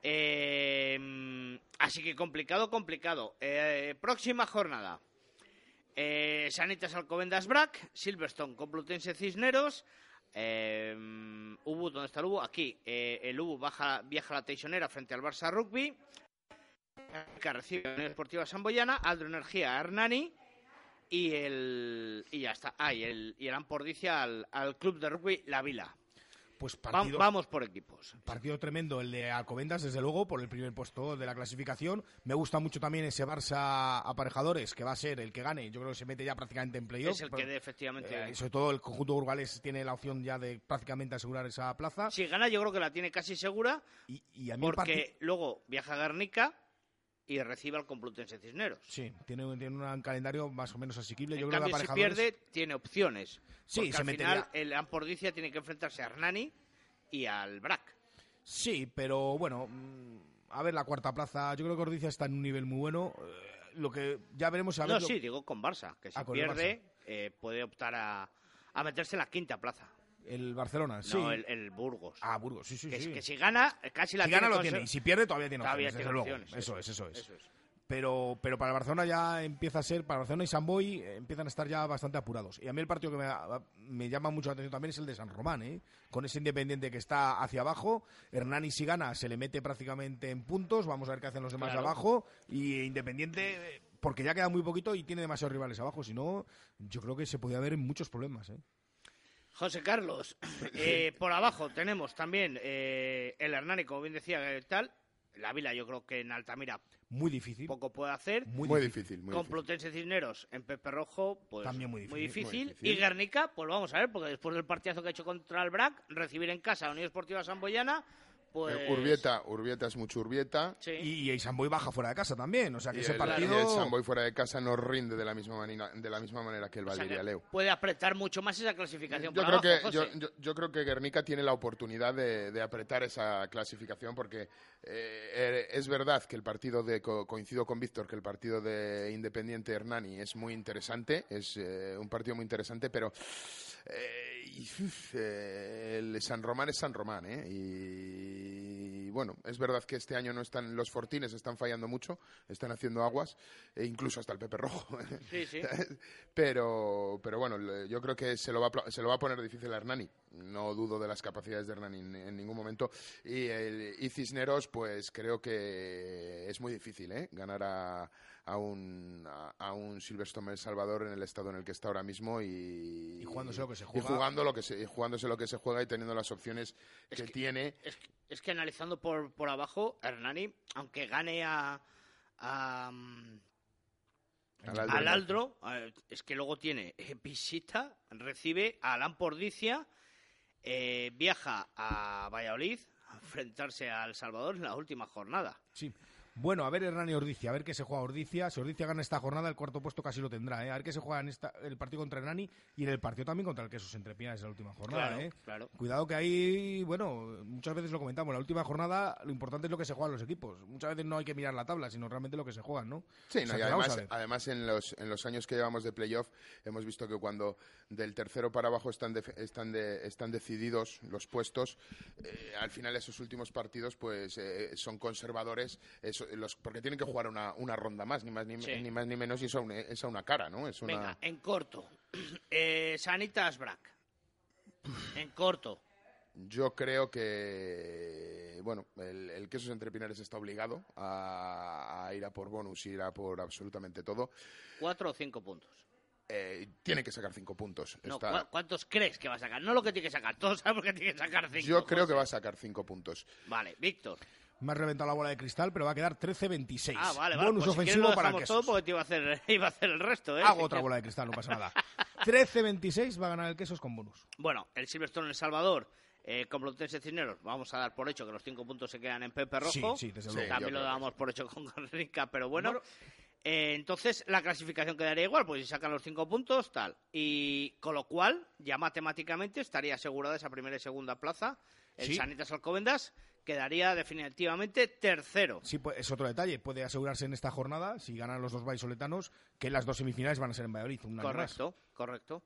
Eh, así que complicado, complicado. Eh, próxima jornada. Eh, Sanitas Alcobendas Brac, Silverstone Complutense Cisneros. Eh, Ubu, ¿dónde está el Ubu? Aquí. Eh, el Ubu baja, viaja a la Teixonera frente al Barça Rugby. Que recibe la Unión Esportiva Samboyana. Aldro Energía Hernani y el y ya está ah y el y el Ampordicia al, al club de rugby La Vila Pues partido, vamos por equipos partido tremendo el de Alcobendas, desde luego, por el primer puesto de la clasificación. Me gusta mucho también ese Barça aparejadores, que va a ser el que gane. Yo creo que se mete ya prácticamente en playoff. es el que de, efectivamente Eh, sobre todo el conjunto Urbales tiene la opción ya de prácticamente asegurar esa plaza. si gana yo creo que la tiene casi segura Y, y a mí porque luego viaja a Guernica y recibe al Complutense Cisneros Sí, tiene, un- tiene un calendario más o menos asequible. en Yo creo que si pierde tiene opciones Sí, porque se al metería- final el Ampordicia tiene que enfrentarse a Hernani y al Brac Sí, pero bueno, mm, a ver la cuarta plaza. Yo creo que Ordicia está en un nivel muy bueno. Eh, lo que ya veremos a ver. no lo- sí digo con Barça que si Ah, el pierde eh, puede optar a, a meterse en la quinta plaza El Barcelona, sí. no el, el Burgos Ah, Burgos, sí, sí, que, sí. que si gana casi la si gana tiene lo tiene. Y si pierde todavía tiene Todavía opciones, tiene desde luego. opciones, Eso es, eso es. Eso es. Pero, pero para el Barcelona ya empieza a ser, para Barcelona y San Boy eh, empiezan a estar ya bastante apurados. Y a mí el partido que me, me llama mucho la atención también es el de San Román, ¿eh? con ese independiente que está hacia abajo. Hernani si gana se le mete prácticamente en puntos, vamos a ver qué hacen los demás Claro. de abajo. Y Independiente, eh, porque ya queda muy poquito y tiene demasiados rivales abajo, si no, yo creo que se podía ver muchos problemas. ¿eh? José Carlos, eh, por abajo tenemos también eh, el Hernani, como bien decía, eh, tal. La Vila, yo creo que en Altamira Muy difícil. poco puede hacer. Muy, Muy difícil. muy Con difícil. Plutense Cisneros en Pepe Rojo, pues También muy difícil, muy difícil. difícil. Y Guernica, pues vamos a ver, porque después del partidazo que ha hecho contra el BRAC, recibir en casa a Unión Esportiva Samboyana, pues... Eh, Urbieta, Urbieta es mucho Urbieta. Sí. Y, y San Boy baja fuera de casa también, o sea que Y ese el, partido... y el Samboy fuera de casa no rinde de la misma manera, de la misma manera que el O sea Leo. puede apretar mucho más esa clasificación. Yo creo, abajo, que, yo, José. yo- yo creo que Guernica tiene la oportunidad de, de apretar esa clasificación porque eh, eh, es verdad que el partido de, co- coincido con Víctor, que el partido de Independiente Hernani es muy interesante, es eh, un partido muy interesante, pero eh, el San Román es San Román, ¿eh? Y, bueno, es verdad que este año no están los Fortines están fallando mucho, están haciendo aguas, e incluso hasta el Pepe Rojo. Sí, sí. pero, pero bueno, yo creo que se lo, va a, se lo va a poner difícil a Hernani. No dudo de las capacidades de Hernani en, en ningún momento. Y, el, y Cisneros, pues creo que es muy difícil ¿eh? ganar a, a un, a, a un Silverstone El Salvador en el estado en el que está ahora mismo y, Y jugándose lo que se y juega. jugando lo que se, y jugándose lo que se juega y teniendo las opciones que, tiene. Es que, es que analizando por, por abajo, Hernani, aunque gane a, a, mm, Al Aldro. al Aldro, eh, es que luego tiene eh, visita, recibe a Alan Pordicia, eh, viaja a Valladolid a enfrentarse al Salvador en la última jornada. Sí. Bueno, a ver Hernani Ordicia, a ver qué se juega Ordicia. Si Ordicia gana esta jornada, el cuarto puesto casi lo tendrá. ¿eh? A ver qué se juega en esta, el partido contra Hernani y en el partido también contra el Quesos Entrepinas en la última jornada. Claro, ¿eh? claro. Cuidado que ahí, bueno, muchas veces lo comentamos. La última jornada, lo importante es lo que se juegan los equipos. Muchas veces no hay que mirar la tabla, sino realmente lo que se juegan, ¿no? Sí, O sea no, y que además, además en, los, en los años que llevamos de playoff hemos visto que cuando del tercero para abajo están, def- están, de- están decididos los puestos, eh, al final esos últimos partidos pues eh, son conservadores eso- los, porque tienen que jugar una, una ronda más, ni más ni, Sí. ni más ni menos, y eso a una- es a una cara, ¿no? Es una... Venga, en corto. Eh, Sanitas. En corto. Yo creo que, bueno, el, el Quesos Entre Pinares está obligado a, a ir a por bonus, ir a por absolutamente todo. ¿Cuatro o cinco puntos? Eh, tiene que sacar cinco puntos. No, Está- ¿cu- ¿Cuántos crees que va a sacar? No lo que tiene que sacar, todos sabemos que tiene que sacar cinco. Yo creo José. que va a sacar cinco puntos. Vale, Víctor. Me has reventado la bola de cristal, pero va a quedar 13-26. Ah, vale, vale. Bonus pues si quieres ofensivo lo para todo porque te iba a hacer, iba a hacer el resto, ¿eh? Hago Si otra quieres. bola de cristal, no pasa nada. 13-26 va a ganar el Quesos con bonus. Bueno, el Silverstone en El Salvador, eh, Complutense Cisneros, vamos a dar por hecho que los cinco puntos se quedan en Pepe Rojo. Sí, sí, desde Sí, luego. yo También lo damos por hecho con Garrica, pero bueno. Bueno. Eh, entonces la clasificación quedaría igual, pues si sacan los cinco puntos, tal. Y con lo cual, ya matemáticamente estaría asegurada esa primera y segunda plaza. El Sí. Sanitas Alcobendas quedaría definitivamente tercero. Sí, pues, es otro detalle. Puede asegurarse en esta jornada, si ganan los dos vallisoletanos, que las dos semifinales van a ser en Valladolid. Un. Correcto, correcto.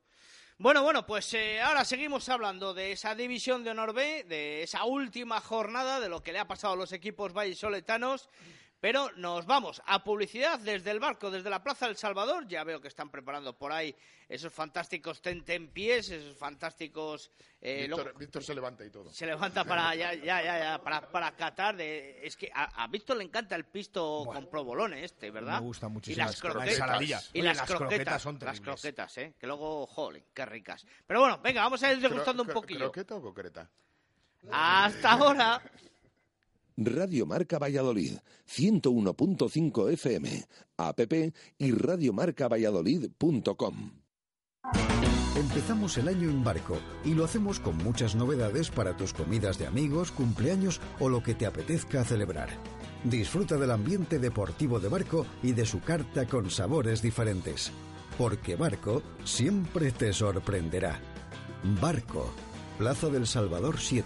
Bueno, bueno, pues eh, ahora seguimos hablando de esa división de honor B, de esa última jornada, de lo que le ha pasado a los equipos vallisoletanos. Pero nos vamos a publicidad desde el barco, desde la Plaza del Salvador. Ya veo que están preparando por ahí esos fantásticos tentempiés, esos fantásticos... eh, Víctor, luego- Víctor se levanta y todo. se levanta para ya, ya, ya, ya, para, para catar de es que a, a Víctor le encanta el pisto Bueno, con provolone este verdad me gusta y muchísimo las la croquetas y Oye, las, las croquetas, croquetas son las terribles. croquetas eh que luego jolín qué ricas pero bueno venga vamos a ir degustando un Cro- poquillo ¿Croqueta o concreta? hasta ahora Radio Marca Valladolid, 101.5 FM, app y radiomarcavalladolid.com. Empezamos el año en barco y lo hacemos con muchas novedades para tus comidas de amigos, cumpleaños o lo que te apetezca celebrar. Disfruta del ambiente deportivo de barco y de su carta con sabores diferentes. Porque Barco siempre te sorprenderá. Barco, Plaza del Salvador 7,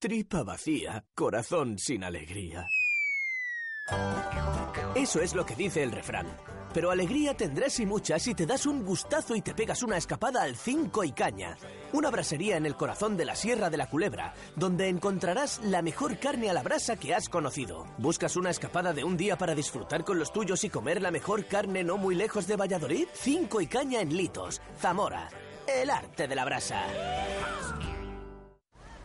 Tripa vacía, corazón sin alegría. Eso es lo que dice el refrán. Pero alegría tendrás y mucha si te das un gustazo y te pegas una escapada al 5 y caña. Una brasería en el corazón de la Sierra de la Culebra, donde encontrarás la mejor carne a la brasa que has conocido. ¿Buscas una escapada de un día para disfrutar con los tuyos y comer la mejor carne no muy lejos de Valladolid? 5 y caña en Litos, Zamora. El arte de la brasa.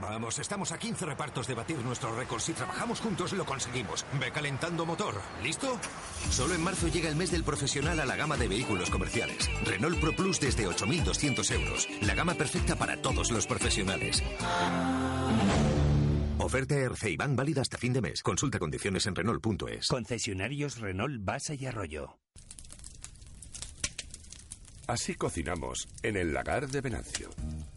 Vamos, estamos a 15 repartos de batir nuestros récords. Si trabajamos juntos, lo conseguimos. Ve calentando motor. ¿Listo? Solo en marzo llega el mes del profesional a la gama de vehículos comerciales. Renault Pro Plus desde 8.200 euros. La gama perfecta para todos los profesionales. Oferta RC Bank válida hasta fin de mes. Consulta condiciones en Renault.es. Concesionarios Renault Basa y Arroyo. Así cocinamos en el lagar de Venancio.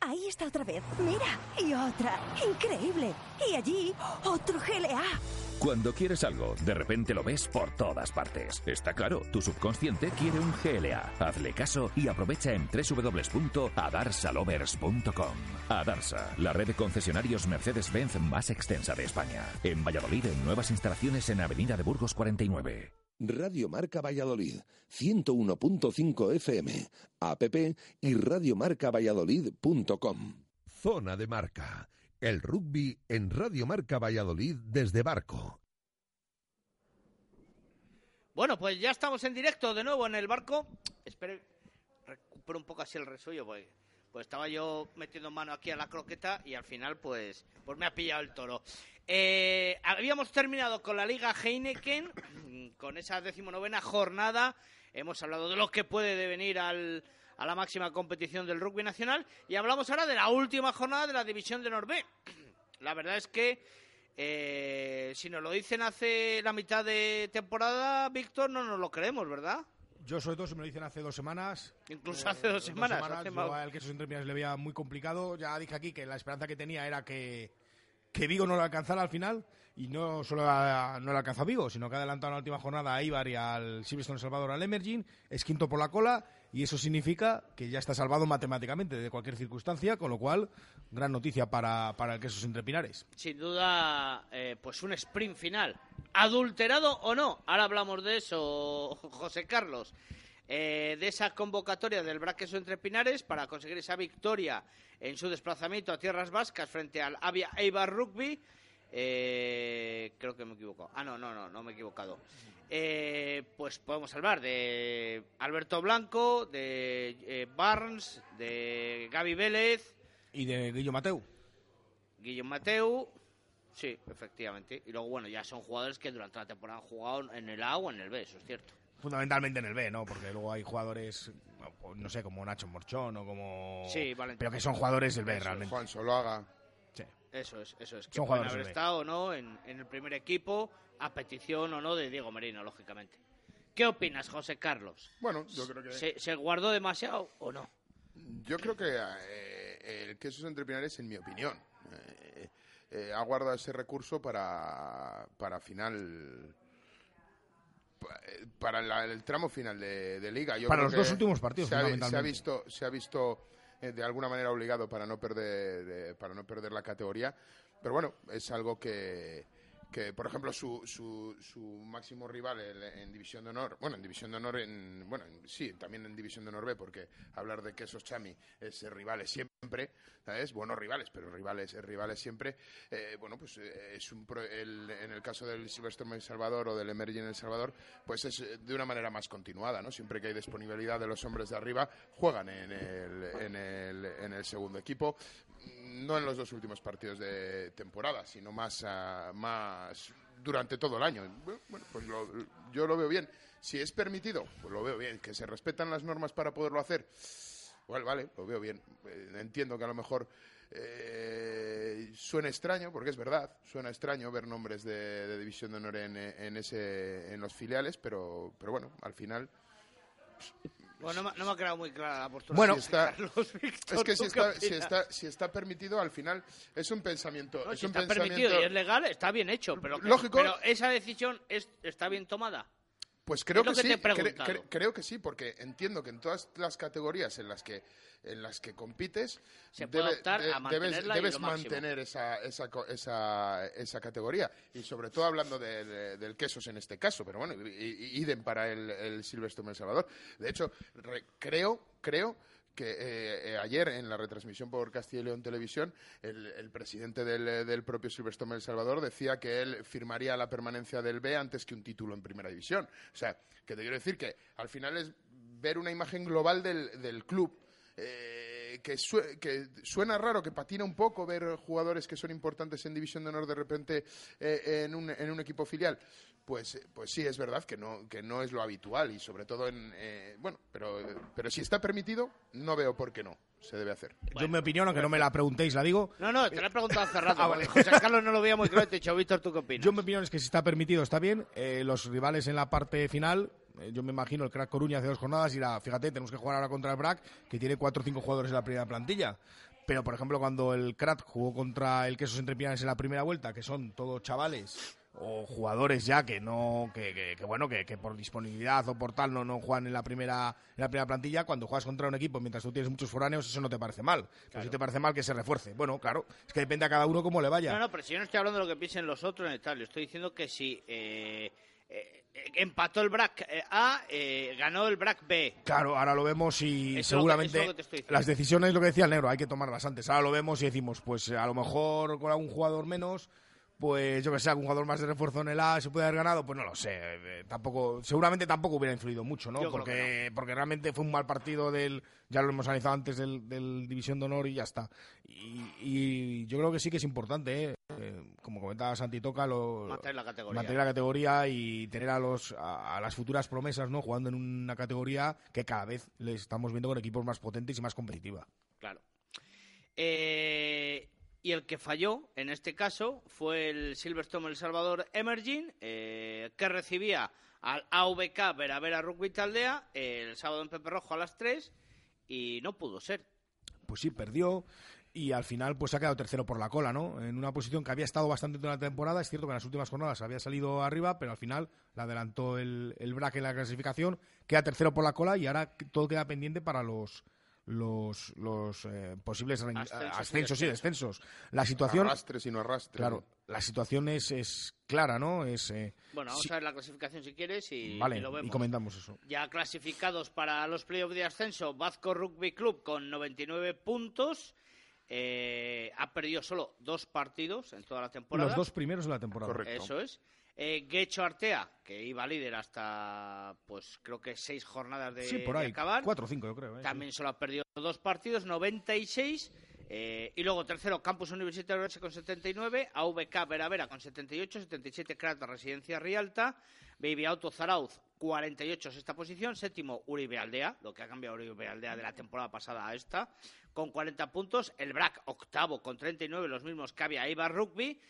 Ahí está otra vez. Mira. Y otra. Increíble. Y allí, otro GLA. Cuando quieres algo, de repente lo ves por todas partes. Está claro, tu subconsciente quiere un GLA. Hazle caso y aprovecha en www.adarsalovers.com. Adarsa, la red de concesionarios Mercedes-Benz más extensa de España. En Valladolid, en nuevas instalaciones en Avenida de Burgos 49. Radio Marca Valladolid, 101.5 FM, app y radiomarcavalladolid.com. Zona de marca. El rugby en Radio Marca Valladolid desde Barco. Bueno, pues ya estamos en directo de nuevo en el barco. Espero recupero un poco así el resuello, porque pues estaba yo metiendo mano aquí a la croqueta y al final pues, pues me ha pillado el toro. Eh, habíamos terminado con la Liga Heineken, con esa decimonovena jornada. Hemos hablado de lo que puede devenir al, a la máxima competición del rugby nacional y hablamos ahora de la última jornada de la División de Norbe. La verdad es que eh, si nos lo dicen hace la mitad de temporada, Víctor, no nos lo creemos, ¿verdad? Yo, sobre todo, si me lo dicen hace dos semanas. Incluso hace dos semanas. hace yo más- al que esos entrepinares le veía muy complicado. Ya dije aquí que la esperanza que tenía era que, que Vigo no lo alcanzara al final. Y no solo no lo alcanza Vigo, sino que ha adelantado en la última jornada a Ibar y al Silverstone Salvador al Emerging. Es quinto por la cola. Y eso significa que ya está salvado matemáticamente de cualquier circunstancia. Con lo cual, gran noticia para, para el Quesos Entre Pinares. sin duda, eh, pues un sprint final. ¿Adulterado o no? Ahora hablamos de eso, José Carlos. Eh, de esa convocatoria del Braqueso entre Pinares para conseguir esa victoria en su desplazamiento a tierras vascas frente al Avia Eibar Rugby. Eh, creo que me he equivocado. Ah, no, no, no, no me he equivocado. Eh, pues podemos hablar de Alberto Blanco, de eh, Barnes, de Gaby Vélez, Y de Guillo Mateu. Guillaume Mateu, sí, efectivamente. Y luego, bueno, ya son jugadores que durante la temporada han jugado en el A o en el B, eso es cierto. Fundamentalmente en el B, ¿no? Porque luego hay jugadores, no sé, como Nacho Morchón o como... Sí, Valentín. Pero que son jugadores del B, Eso, realmente. Juan Soloaga. Sí. Eso es, eso es. Que Son pueden jugadores haber del B. estado o no en, en el primer equipo, a petición o no de Diego Merino, lógicamente. ¿Qué opinas, José Carlos? Bueno, yo creo que... ¿Se, se guardó demasiado o no? Yo creo que eh, el quesos entre Pinares, en mi opinión, eh, eh, ha guardado ese recurso para, para final. Pa- Para la- el tramo final de, de liga. Yo Para creo los que dos últimos partidos, se ha, se ha visto, se ha visto eh, de alguna manera obligado para no perder, de- para no perder la categoría. Pero bueno, es algo que, que por ejemplo, su, su, su máximo rival el- en División de Honor, bueno, en División de Honor, en, bueno, en- sí, también en División de Honor B, porque hablar de quesos Chami es rivales siempre, ¿sabes? Buenos rivales, pero rivales, rivales siempre. Eh, bueno, pues eh, es un pro- el- en el caso del Silverstone en El Salvador o del Emerging en El Salvador, pues es eh, de una manera más continuada, ¿no? Siempre que hay disponibilidad de los hombres de arriba, juegan en el, en el, en el segundo equipo no en los dos últimos partidos de temporada, sino más, ah, más durante todo el año. Bueno, pues lo- yo lo veo bien. Si es permitido, pues lo veo bien. Que se respetan las normas para poderlo hacer, bueno, vale, lo veo bien. Eh, entiendo que a lo mejor eh, suena extraño, porque es verdad, suena extraño ver nombres de, de División de Honor en, en, ese, en los filiales, pero, pero bueno, al final Bueno, no, me- no me ha quedado muy clara la postura. Bueno, de si está- Carlos, Víctor, es que ¿tú si está, si, está, si está permitido, al final es un pensamiento. No, es si un está pensamiento permitido y es legal, está bien hecho. Pero, que- Lógico. pero esa decisión es, está bien tomada. Pues creo que, que sí, cre- cre- creo que sí, porque entiendo que en todas las categorías en las que en las que compites Se a debes, debes mantener esa, esa, esa, esa categoría. Y sobre todo hablando de- de- del quesos en este caso, pero bueno, idem para el, el Silverstone El Salvador. De hecho, re- creo, creo que eh, eh, ayer en la retransmisión por Castilla y León Televisión, el, presidente del, eh, del propio Silverstone El Salvador decía que él firmaría la permanencia del B antes que un título en primera división. O sea, que te quiero decir que al final es ver una imagen global del, club. Que, sue- que suena raro, que patina un poco ver jugadores que son importantes en División de Honor de repente eh, en, un, en un equipo filial. Pues, eh, pues sí, es verdad que no, que no es lo habitual y sobre todo en... eh, bueno, pero, pero si está permitido, no veo por qué no se debe hacer. Yo mi opinión, aunque no me la preguntéis, la digo. No, no, te lo he preguntado hace rato. Ah, vale. José Carlos no lo veía muy claro y te he dicho, Víctor, ¿tú qué opinas? Yo mi opinión es que si está permitido está bien. Eh, los rivales en la parte final, eh, yo me imagino el Crack Coruña hace dos jornadas y la, fíjate, tenemos que jugar ahora contra el BRAC, que tiene cuatro o cinco jugadores en la primera plantilla. Pero, por ejemplo, cuando el Crack jugó contra el Quesos Entre Pinares en la primera vuelta, que son todos chavales o jugadores ya que no que, que- que, bueno que, que por disponibilidad o por tal no no juegan en la primera en la primera plantilla cuando juegas contra un equipo mientras tú tienes muchos foráneos eso no te parece mal. Pero si te parece mal que se refuerce. Bueno claro es que depende a cada uno cómo le vaya. No, no, pero si yo no estoy hablando de lo que piensen los otros en el tal, yo estoy diciendo que si eh, eh, empató el BRAC eh, A, eh, ganó el BRAC B. Claro, ahora lo vemos y Eso es lo que- seguramente eso lo las decisiones, lo que decía el negro, hay que tomarlas antes. Ahora lo vemos y decimos, pues a lo mejor con algún jugador menos, pues yo que sé, algún jugador más de refuerzo en el A se puede haber ganado, pues no lo sé. eh, tampoco, seguramente tampoco hubiera influido mucho, ¿no? Yo Porque, porque realmente fue un mal partido del, ya lo hemos analizado antes del, del División de Honor y ya está. Y, y yo creo que sí que es importante, ¿eh? Eh, como comentaba Santi Toca, lo, Mantener la categoría. mantener la categoría y tener a los a, a las futuras promesas, ¿no? Jugando en una categoría que cada vez les estamos viendo con equipos más potentes y más competitiva. Claro. Eh, y el que falló, en este caso, fue el Silverstone El Salvador Emerging, eh, que recibía al AVK Veravera Rugby Taldea el sábado en Pepe Rojo a las 3 y no pudo ser. pues sí, perdió y al final pues ha quedado tercero por la cola, ¿no? En una posición que había estado bastante toda la temporada. Es cierto que en las últimas jornadas había salido arriba, pero al final la adelantó el, el BRAC en la clasificación, queda tercero por la cola y ahora todo queda pendiente para los los, los eh, posibles rein- Ascensos y ascensos y descensos. La situación... Arrastres y no arrastres. Claro, la situación es, es clara, ¿no? Es, eh, Bueno, vamos sí- a ver la clasificación si quieres y, Vale, y lo vemos. y comentamos eso. Ya clasificados para los playoffs de ascenso, Vasco Rugby Club con 99 puntos. eh, ha perdido solo dos partidos en toda la temporada. Los dos primeros de la temporada. Eso es. Eh, Guecho Artea, que iba líder hasta, pues creo que seis jornadas de, Sí, por de ahí. acabar. Cuatro o cinco, yo creo. ¿eh? También solo ha perdido dos partidos, 96. eh, y luego tercero, Campus Universitario Orense con 79, AVK Veravera con 78, 77 Crata Residencia Rialta, Baby Auto Zarauz 48, sexta posición, séptimo Uribe Aldea, lo que ha cambiado Uribe Aldea de la temporada pasada a esta, con 40 puntos, el BRAC octavo con 39, los mismos que había Ibar Rugby,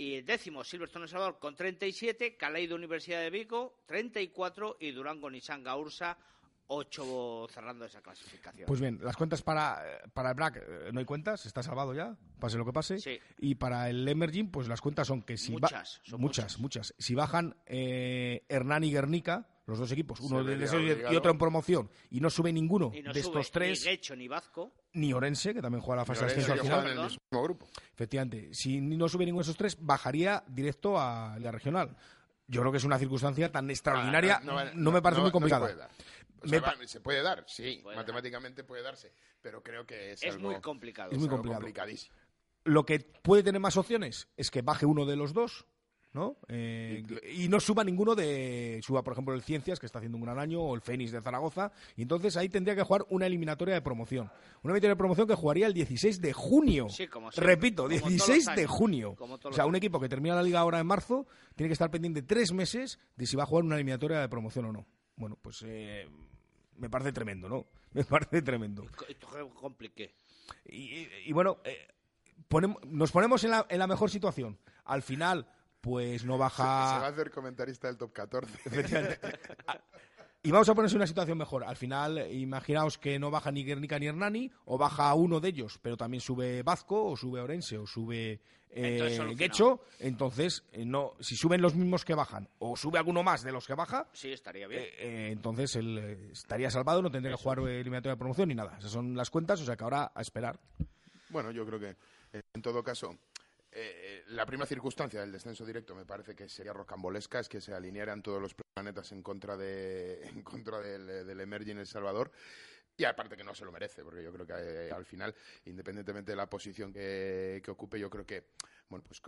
y décimo Silverstone El Salvador con 37, Caleido Universidad de Vigo 34 y Durango Nissan Gaursa 8 cerrando esa clasificación. Pues bien, las cuentas para, para el BRAC eh, no hay cuentas, está salvado ya, pase lo que pase. Sí. Y para el Emerging, pues las cuentas son que si ba- Muchas, son muchas, muchas. Si bajan eh, Hernán y Guernica, los dos equipos, uno de y- otro en promoción, y no sube ninguno y no de sube estos tres, ni Guecho ni Vasco. Ni Orense, que también juega la fase de ascenso al final. juega en el mismo grupo. Efectivamente, si no sube ninguno de esos tres, bajaría directo a la regional. Yo creo que es una circunstancia tan extraordinaria, Ah, no, no, no, me parece no- muy no se complicada. puede dar. O Me sea, pa- va- se puede dar, sí, puede dar. matemáticamente puede darse, pero creo que es, Es algo, muy complicado. Es muy complicado. complicadísimo. Lo que puede tener más opciones es que baje uno de los dos, ¿no? Eh, y no suba ninguno de. Suba, por ejemplo, el Ciencias, que está haciendo un gran año, o el Fénix de Zaragoza. Y entonces ahí tendría que jugar una eliminatoria de promoción. Una eliminatoria de promoción que jugaría el 16 de junio. Sí, como siempre, Repito, como todos 16 los de junio. O sea, un equipo que termina la liga ahora en marzo tiene que estar pendiente tres meses de si va a jugar una eliminatoria de promoción o no. Bueno, pues eh, me parece tremendo, ¿no? Me parece tremendo. Compliqué. Y, y- y bueno, eh, ponem- nos ponemos en la, en la mejor situación. Al final, pues no Se, se va a baja. hacer comentarista del top 14. Efectivamente. Y vamos a ponerse en una situación mejor. Al final, imaginaos que no baja ni Guernica ni Hernani, o baja uno de ellos, pero también sube Vasco, o sube Orense, o sube Entonces, eh. Guecho. Entonces, eh, no, si suben los mismos que bajan, o sube alguno más de los que baja, Sí, estaría bien. eh, eh, entonces él estaría salvado, no tendría que jugar eliminatoria de promoción ni nada. Esas son las cuentas, o sea que ahora a esperar. Bueno, yo creo que en todo caso, eh, la primera circunstancia del descenso directo me parece que sería rocambolesca, es que se alinearan todos los planetas en contra de en contra del, del Emerging El Salvador. Y aparte que no se lo merece, porque yo creo que eh, al final, independientemente de la posición que, que ocupe, yo creo que bueno, pues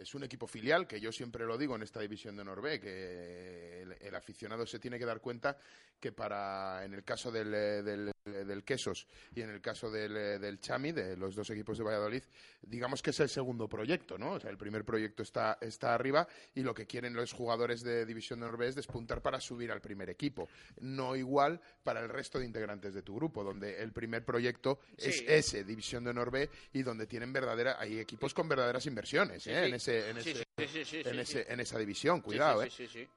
es un equipo filial, que yo siempre lo digo en esta división de Norvé, que el, el aficionado se tiene que dar cuenta que para, en el caso del, eh, del, del Quesos y en el caso del, eh, del Chami, de los dos equipos de Valladolid, digamos que es el segundo proyecto, ¿no? O sea, el primer proyecto está, está arriba y lo que quieren los jugadores de división de Norvé es despuntar para subir al primer equipo. No igual para el resto de integrantes de tu grupo, donde el primer proyecto es ese, división de Norvé, y donde tienen verdadera, hay equipos con verdaderas inversiones, ¿eh? En ese, en ese, en ese- en esa división, cuidado, ¿eh? sí, sí, sí.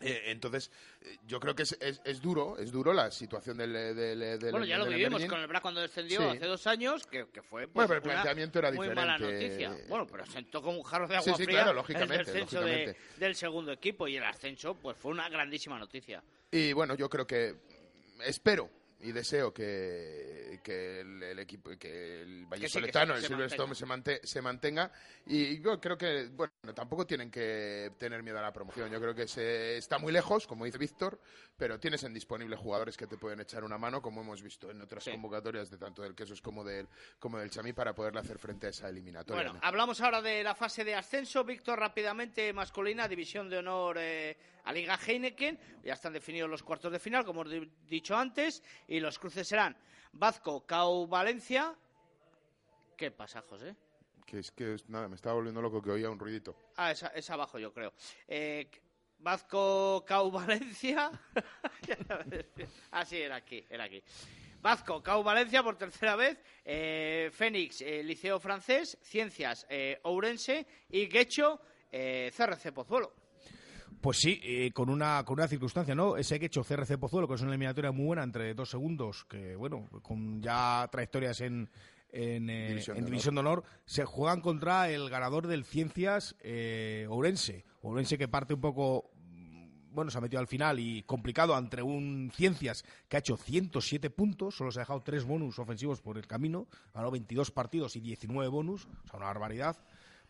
Eh, entonces, eh, yo creo que es, es, es duro, es duro la situación del, del, del Bueno, ya lo vivimos con el BRAC cuando descendió Sí. hace dos años, que, que fue pues, Bueno, pero el planteamiento era muy mala noticia. Bueno, pero sentó como un jarro de agua Sí, sí, fría claro, lógicamente, el descenso de- del segundo equipo y el ascenso pues fue una grandísima noticia. Y bueno, yo creo que espero, y deseo que, que el, el equipo, que el Valle sí, Soletano, se- el Silverstone se, mante- se mantenga. Y yo creo que, bueno, tampoco tienen que tener miedo a la promoción. Yo creo que se está muy lejos, como dice Víctor, pero tienes en disponible jugadores que te pueden echar una mano, como hemos visto en otras convocatorias de tanto del Quesos como del, como del Chamí, para poderle hacer frente a esa eliminatoria. Bueno, hablamos ahora de la fase de ascenso. Víctor, rápidamente, masculina, división de honor eh, a Liga Heineken. Ya están definidos los cuartos de final, como di- dicho antes. Y los cruces serán Vazco, Cau, Valencia. ¿Qué pasa, José? Que es que, nada, me estaba volviendo loco que oía un ruidito. Ah, es, es abajo, yo creo. Eh, Vazco, Cau, Valencia. ah, sí, era aquí, era aquí. Vazco, Cau, Valencia por tercera vez. Eh, Fénix, eh, Liceo Francés. Ciencias, eh, Ourense. Y Guecho, CRC Pozuelo. Pues sí, eh, con una con una circunstancia, ¿no? Ese que hecho CRC Pozuelo, que es una eliminatoria muy buena entre dos segundos, que bueno, con ya trayectorias en, en, eh, División en de División de Honor, se juegan contra el ganador del Ciencias eh, Ourense. Ourense que parte un poco, mm, bueno, se ha metido al final y complicado entre un Ciencias que ha hecho 107 puntos, solo se ha dejado tres bonus ofensivos por el camino, ganado 22 partidos y 19 bonus, o sea, una barbaridad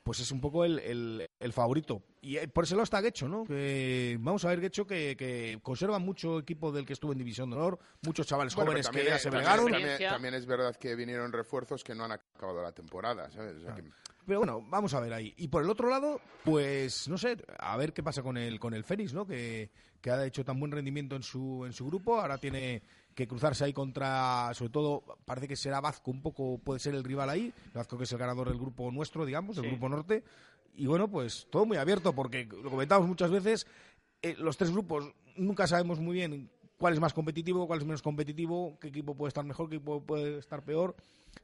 pues es un poco el, el- el favorito. Y eh, por ese lado está Guecho, ¿no? Que, vamos a ver, Guecho, que, que conserva mucho equipo del que estuvo en División de Honor, muchos chavales Bueno, jóvenes que ya se también- bregaron. También, también es verdad que vinieron refuerzos que no han acabado la temporada, ¿sabes? O sea que- Pero bueno, vamos a ver ahí. Y por el otro lado, pues no sé, a ver qué pasa con el con el Fénix, ¿no? Que, que ha hecho tan buen rendimiento en su en su grupo, ahora tiene que cruzarse ahí contra, sobre todo, parece que será Vazco un poco, puede ser el rival ahí, Vazco que es el ganador del grupo nuestro, digamos, del Sí. grupo norte. Y bueno, pues todo muy abierto, porque lo comentamos muchas veces, eh, los tres grupos nunca sabemos muy bien cuál es más competitivo, cuál es menos competitivo, qué equipo puede estar mejor, qué equipo puede estar peor.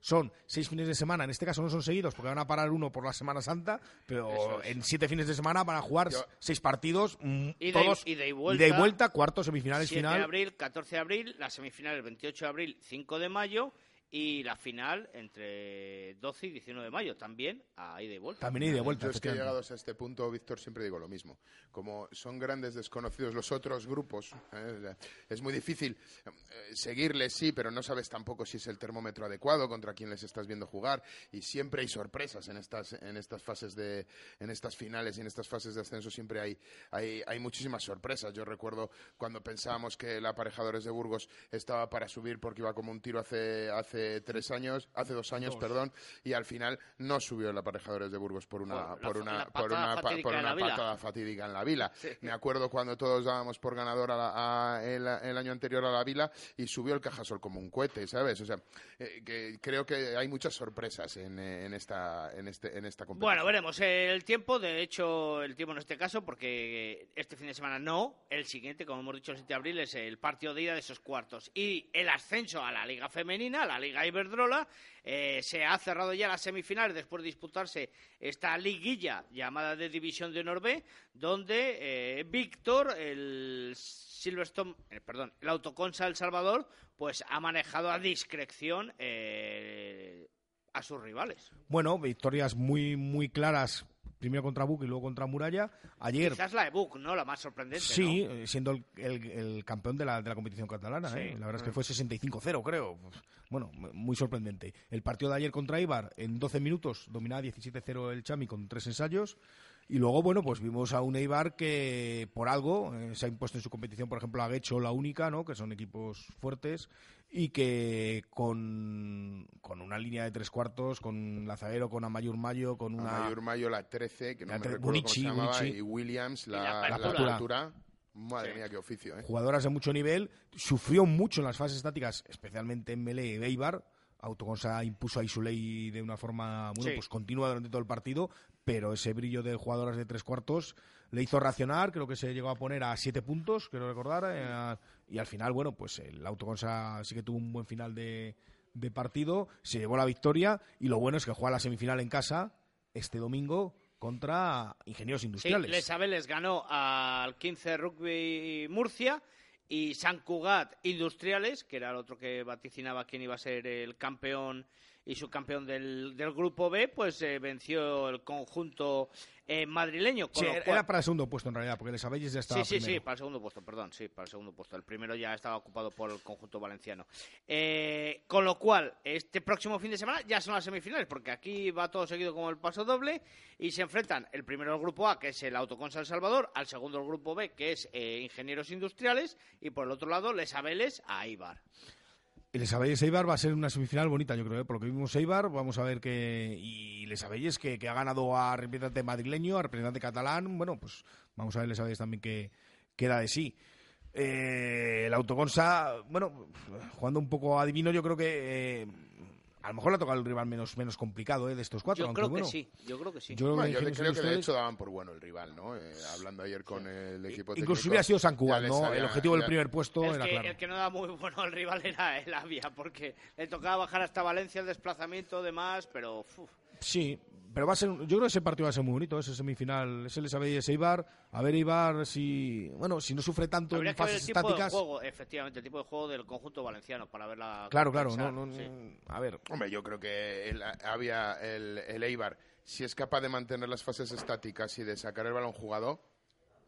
Son seis fines de semana, en este caso no son seguidos porque van a parar uno por la Semana Santa, pero es. en siete fines de semana van a jugar Yo- seis partidos, mm, y- todos ida y vuelta. vuelta, cuartos, semifinales, 7 de final. abril, 14 de abril, la semifinal el 28 de abril, 5 de mayo y la final entre 12 y 19 de mayo, también a ida y vuelta. También ida y vuelta, Yo es que llegados a este punto, Víctor, siempre digo lo mismo. Como son grandes desconocidos los otros grupos, ¿eh? Es muy difícil eh, seguirles, sí, pero no sabes tampoco si es el termómetro adecuado contra quién les estás viendo jugar. Y siempre hay sorpresas en estas, en estas fases de, en estas finales y en estas fases de ascenso siempre hay, hay, hay muchísimas sorpresas. Yo recuerdo cuando pensábamos que el aparejadores de Burgos estaba para subir porque iba como un tiro hace, hace tres años, hace dos años, Dos. perdón, y al final no subió el aparejadores de Burgos por una, Por una, por una, pa- por en la una Vila. patada fatídica en la Vila. Me acuerdo cuando todos dábamos por ganador a la- a- el, el año anterior a la Vila y subió el Cajasol como un cohete, ¿sabes? O sea, eh, que creo que hay muchas sorpresas en, eh, en esta en este en esta competición. Bueno, veremos el tiempo. De hecho, el tiempo en este caso, porque este fin de semana no. El siguiente, como hemos dicho, el 7 de abril, es el partido de ida de esos cuartos. Y el ascenso a la Liga Femenina, a la Liga Iberdrola. eh, se ha cerrado ya las semifinales después de disputarse esta liguilla llamada de División de Honor B, donde eh, Víctor, el Silverstone, eh, perdón, el Autoconsa El Salvador, pues ha manejado a discreción a sus rivales. Bueno, victorias muy, muy claras, primero contra Buc y luego contra Muralla. Ayer, Quizás la de Buc, ¿no? La más sorprendente, sí, ¿no? eh, siendo el, el- el campeón de la, de la competición catalana. Sí. ¿eh? La verdad es que fue 65-0, creo. Bueno, m- muy sorprendente. El partido de ayer contra Ibar, en 12 minutos, dominaba 17-0 el Chami con tres ensayos. Y luego, bueno, pues vimos a un Eibar que por algo eh, se ha impuesto en su competición, por ejemplo, a Guecho la única, ¿no? Que son equipos fuertes y que con, con una línea de tres cuartos, con Lazaguero, con Amayur Mayo, con una... Mayor Mayo, la 13, que no La me tre- recuerdo Bonici, cómo se llamaba, Bonici. y Williams, la, Y la la apertura. apertura. Madre mía, qué oficio, ¿eh? jugadoras de mucho nivel, sufrió mucho en las fases estáticas, especialmente en Melee y Eibar. Autoconsa impuso a Isuley de una forma bueno, Sí. pues continua durante todo el partido, pero ese brillo de jugadoras de tres cuartos le hizo racionar, creo que se llegó a poner a siete puntos, quiero recordar, eh, y al final, bueno, pues el Autoconsa sí que tuvo un buen final de, de partido, se llevó la victoria, y lo bueno es que juega la semifinal en casa este domingo contra Ingenieros Sí, Industriales. Les Abeles ganó al 15 Rugby Murcia y San Cugat Industriales, que era el otro que vaticinaba quién iba a ser el campeón y subcampeón del, del grupo B, pues eh, venció el conjunto eh, madrileño. Con Sí, lo era cual- para el segundo puesto en realidad, porque el Sabelles ya estaba Sí, sí, primero. sí, para el segundo puesto, perdón, sí, para el segundo puesto. El primero ya estaba ocupado por el conjunto valenciano. Eh, con lo cual, este próximo fin de semana ya son las semifinales, porque aquí va todo seguido como el paso doble y se enfrentan el primero del grupo A, que es el Autoconsa El Salvador, al segundo del grupo B, que es eh, Ingenieros Industriales, y por el otro lado, Les Abeles a Ibar. El Sabelles Eibar va a ser una semifinal bonita, yo creo, ¿eh? por lo que vimos Eibar, vamos a ver que y Les Sabelles que, que ha ganado a representante madrileño, a representante catalán, bueno, pues vamos a ver Les Sabelles también que queda de sí. Eh, el Autoconsa, bueno, jugando un poco adivino, yo creo que eh, a lo mejor le ha tocado el rival menos, menos complicado ¿eh? de estos cuatro. Yo aunque creo bueno, que sí, yo creo que sí. Yo creo Bueno, que yo Ingenieros creo que de hecho daban por bueno el rival, ¿no? Eh, hablando ayer con el equipo técnico. Incluso hubiera sido San les ¿no? había- el objetivo del primer puesto el era que, claro. el que no da muy bueno al rival era el Avia, porque le tocaba bajar hasta Valencia el desplazamiento, demás, pero... uf. Sí, pero va a ser, yo creo que ese partido va a ser muy bonito, ese semifinal, ese les habéis Eibar, a ver Eibar si, bueno, si no sufre tanto Habría en que ver el fases tipo estáticas. de juego, efectivamente, el tipo de juego del conjunto valenciano para ver la... Claro, claro, no, no, sí. a ver. Hombre, yo creo que el, había el, el Eibar, si es capaz de mantener las fases estáticas y de sacar el balón jugado,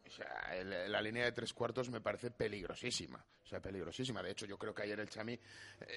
o sea, el- la línea de tres cuartos me parece peligrosísima. O sea, peligrosísima. De hecho, yo creo que ayer el Chami eh,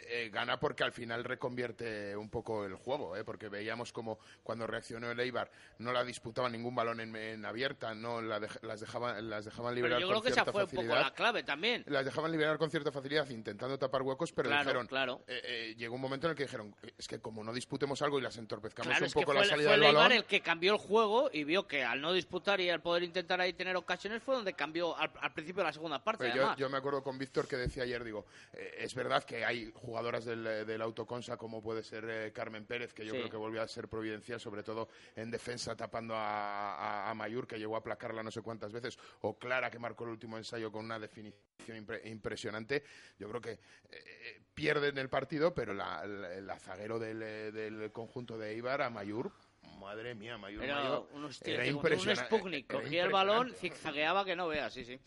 eh, gana porque al final reconvierte un poco el juego, ¿eh? porque veíamos como cuando reaccionó el Eibar no la disputaban ningún balón en, en abierta, no la las, dejaban, las dejaban Pero liberar yo creo con que esa cierta fue un poco la clave también. Las dejaban liberar con cierta facilidad intentando tapar huecos, pero Claro, dijeron, claro. eh, llegó un momento en el que dijeron, es que como no disputemos algo y las entorpezcamos Claro, un poco la el- salida fue el del Eibar balón, el que cambió el juego y vio que al no disputar y al poder intentar ahí tener ocasiones fue donde cambió al, al principio de la segunda parte. Pero yo, yo me acuerdo con Víctor que decía ayer, digo, eh, es verdad que hay jugadoras del, eh, del Autoconsa como puede ser eh, Carmen Pérez, que yo Sí. creo que volvió a ser providencial, sobre todo en defensa tapando a, a, a Mayur, que llegó a aplacarla no sé cuántas veces, o Clara, que marcó el último ensayo con una definición impre- impresionante. Yo creo que eh, pierden el partido, pero la, la- la zaguero del, eh, del conjunto de Eibar, a Mayur, madre mía, Mayur, Era Mayo, unos era un. Sputnik, cogía el balón, zigzagueaba que no veas, sí, sí.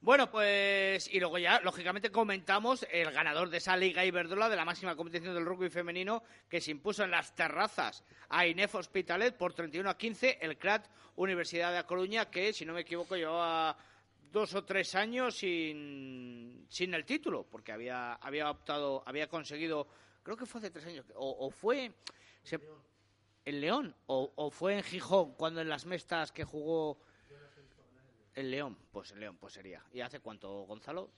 Bueno, pues, y luego ya, lógicamente, comentamos el ganador de esa Liga Iberdrola de la máxima competición del rugby femenino que se impuso en las terrazas a INEF Hospitalet por 31 a 15, el CRAT Universidad de A Coruña, que, si no me equivoco, llevaba dos o tres años sin, sin el título, porque había, había optado, había conseguido, creo que fue hace tres años, o, o fue... se- en León o, o fue en Gijón cuando en las mestas que jugó el León pues en León pues sería y hace cuánto Gonzalo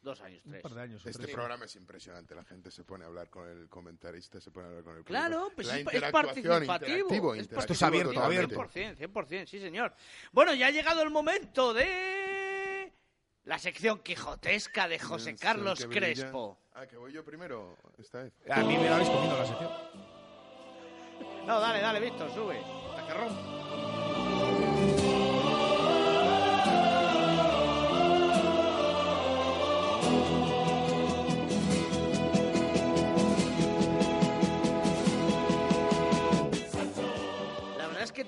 dos años tres Este Sí. programa es impresionante. La gente se pone a hablar con el comentarista, se pone a hablar con el Claro, pues La es, es participativo. interactivo, es interactivo Esto es abierto, totalmente. 100%, 100%, sí señor. Bueno, ya ha llegado el momento de la sección quijotesca de José El Carlos. Crespo. Ah, que voy yo primero esta vez. A mí me la habéis comido la sección. No, dale, dale, Víctor, sube. Hasta que rompa.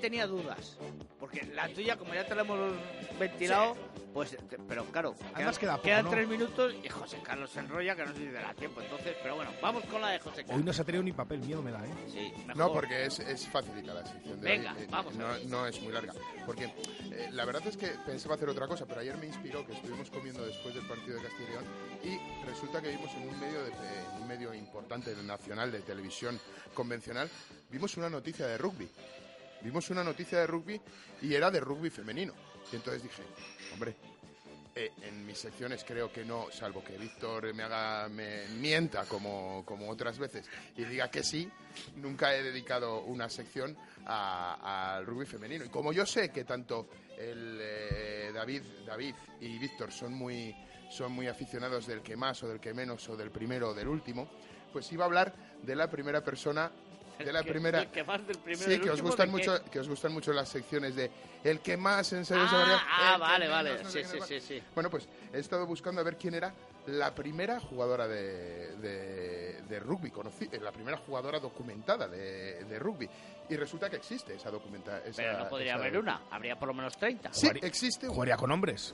Tenía dudas. Porque la tuya, como ya te la hemos ventilado, pues. te- Pero claro, Además quedan, queda poco, quedan ¿no? tres minutos y José Carlos se enrolla que no sé si te da tiempo. Entonces, pero bueno, vamos con la de José Carlos. Hoy no se ha tenido ni papel, miedo me da, ¿eh? Sí, mejor. No, porque es, es facilita la sección de Venga, hoy. Eh, vamos a no, ver. no es muy larga. Porque eh, la verdad es que pensaba hacer otra cosa, pero ayer me inspiró que estuvimos comiendo después del partido de Castilla y León y resulta que vimos en un medio, de, eh, un medio importante nacional de televisión convencional, vimos una noticia de rugby. Vimos una noticia de rugby y era de rugby femenino. Y entonces dije, hombre, eh, en mis secciones creo que no, salvo que Víctor me haga me mienta como, como otras veces y diga que sí, nunca he dedicado una sección al rugby femenino. Y como yo sé que tanto el eh, David, David y Víctor son muy, son muy aficionados del que más o del que menos o del primero o del último, pues iba a hablar de la primera persona de la que- primera el que más del primero sí del que os gustan mucho que os gustan mucho las secciones de el que más en serio Ah, se varía, ah, vale, menos, vale. no Sí, sí, sí, sí. bueno, pues he estado buscando a ver quién era la primera jugadora de, de, de rugby, conocí, eh, la primera jugadora documentada de, de rugby. Y resulta que existe esa documentada. Pero no podría haber una, habría por lo menos 30. Sí, existe. Jugaría con hombres.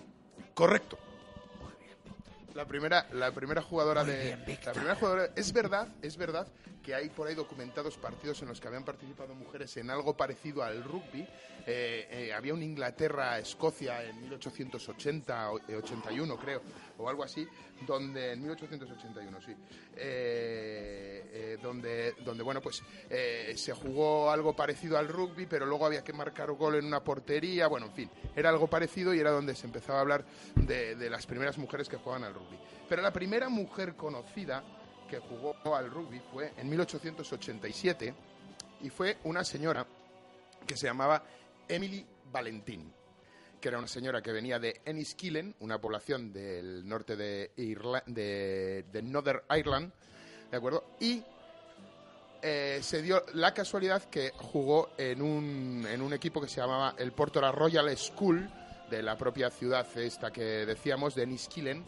Correcto. La primera, la primera jugadora de. la primera jugadora. Es verdad, es verdad que hay por ahí documentados partidos en los que habían participado mujeres en algo parecido al rugby. Eh, eh, había un Inglaterra-Escocia en 1880, o- eh, 81 creo, o algo así, donde en 1881 sí, donde, donde bueno pues se jugó algo parecido al rugby, pero luego había que marcar gol en una portería, bueno en fin, era algo parecido y era donde se empezaba a hablar de, de las primeras mujeres que jugaban al rugby. Pero la primera mujer conocida que jugó al rugby fue en 1887 y fue una señora que se llamaba Emily Valentín, que era una señora que venía de Enniskillen, una población del norte de, Irla- Northern Ireland, ¿de acuerdo? Y eh, se dio la casualidad que jugó en un, en un equipo que se llamaba el Portora Royal School, de la propia ciudad esta que decíamos, de Enniskillen,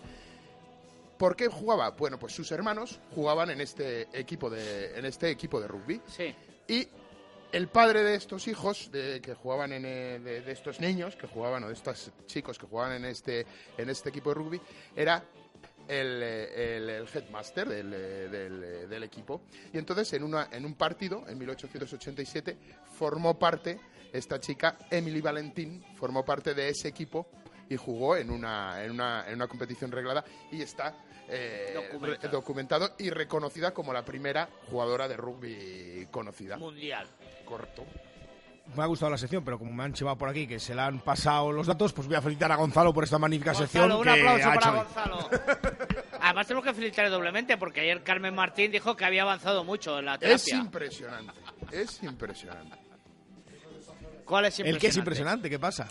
¿Por qué jugaba? Bueno, pues sus hermanos jugaban en este equipo de, en este equipo de rugby. Sí. Y el padre de estos hijos, de, que jugaban en, eh, de, de estos niños que jugaban, o de estos chicos que jugaban en este, en este equipo de rugby, era el, eh, el- el headmaster del, eh, del, del equipo. Y entonces, en, una, en un partido, en 1887, formó parte, esta chica, Emily Valentín, formó parte de ese equipo y jugó en una, en una, en una competición reglada y está eh, Documentado. y reconocida como la primera jugadora de rugby conocida. Mundial. Correcto. Me ha gustado la sección, pero como me han chivado por aquí que se le han pasado los datos, pues voy a felicitar a Gonzalo por esta magnífica sección. Gonzalo, un que aplauso ha para hecho. Gonzalo. Además tenemos que felicitarle doblemente porque ayer Carmen Martín dijo que había avanzado mucho en la Es terapia. impresionante. Es impresionante. ¿Cuál es El que es impresionante, ¿qué pasa?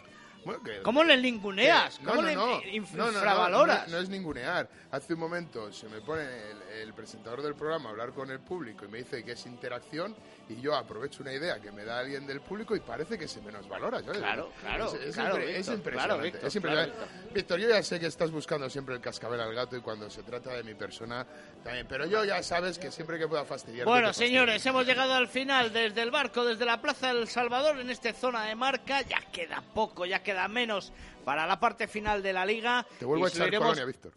¿Cómo le ninguneas? Que- ¿Cómo le No, no, no, infravaloras? no, no es ningunear. Hace un momento se me pone el, el presentador del programa a hablar con el público y me dice que es interacción y yo aprovecho una idea que me da alguien del público y parece que se menos valora. ¿sabes? Claro, claro, Es, es claro, impre- es Víctor, impresionante. claro, Víctor, es impresionante. claro, Víctor, yo ya sé que estás buscando siempre el cascabel al gato y cuando se trata de mi persona también. Pero yo ya sabes que siempre que pueda fastidiar. Bueno, señores, hemos llegado al final desde el barco, desde la Plaza del Salvador, en esta zona de marca. Ya queda poco, ya queda menos para la parte final de la liga. Te vuelvo Y a echar colonia, Víctor.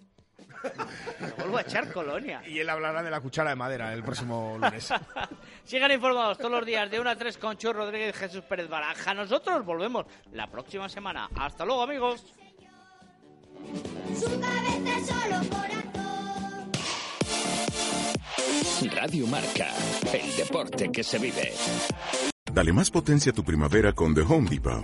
Te vuelvo a echar colonia. Y él hablará de la cuchara de madera el próximo lunes. Sigan informados todos los días de 1 a 3 con Chu Rodríguez y Jesús Pérez Baraja. Nosotros volvemos la próxima semana. Hasta luego, amigos. Su cabeza solo corazón. Radio Marca, el deporte que se vive. Dale más potencia a tu primavera con The Home Depot.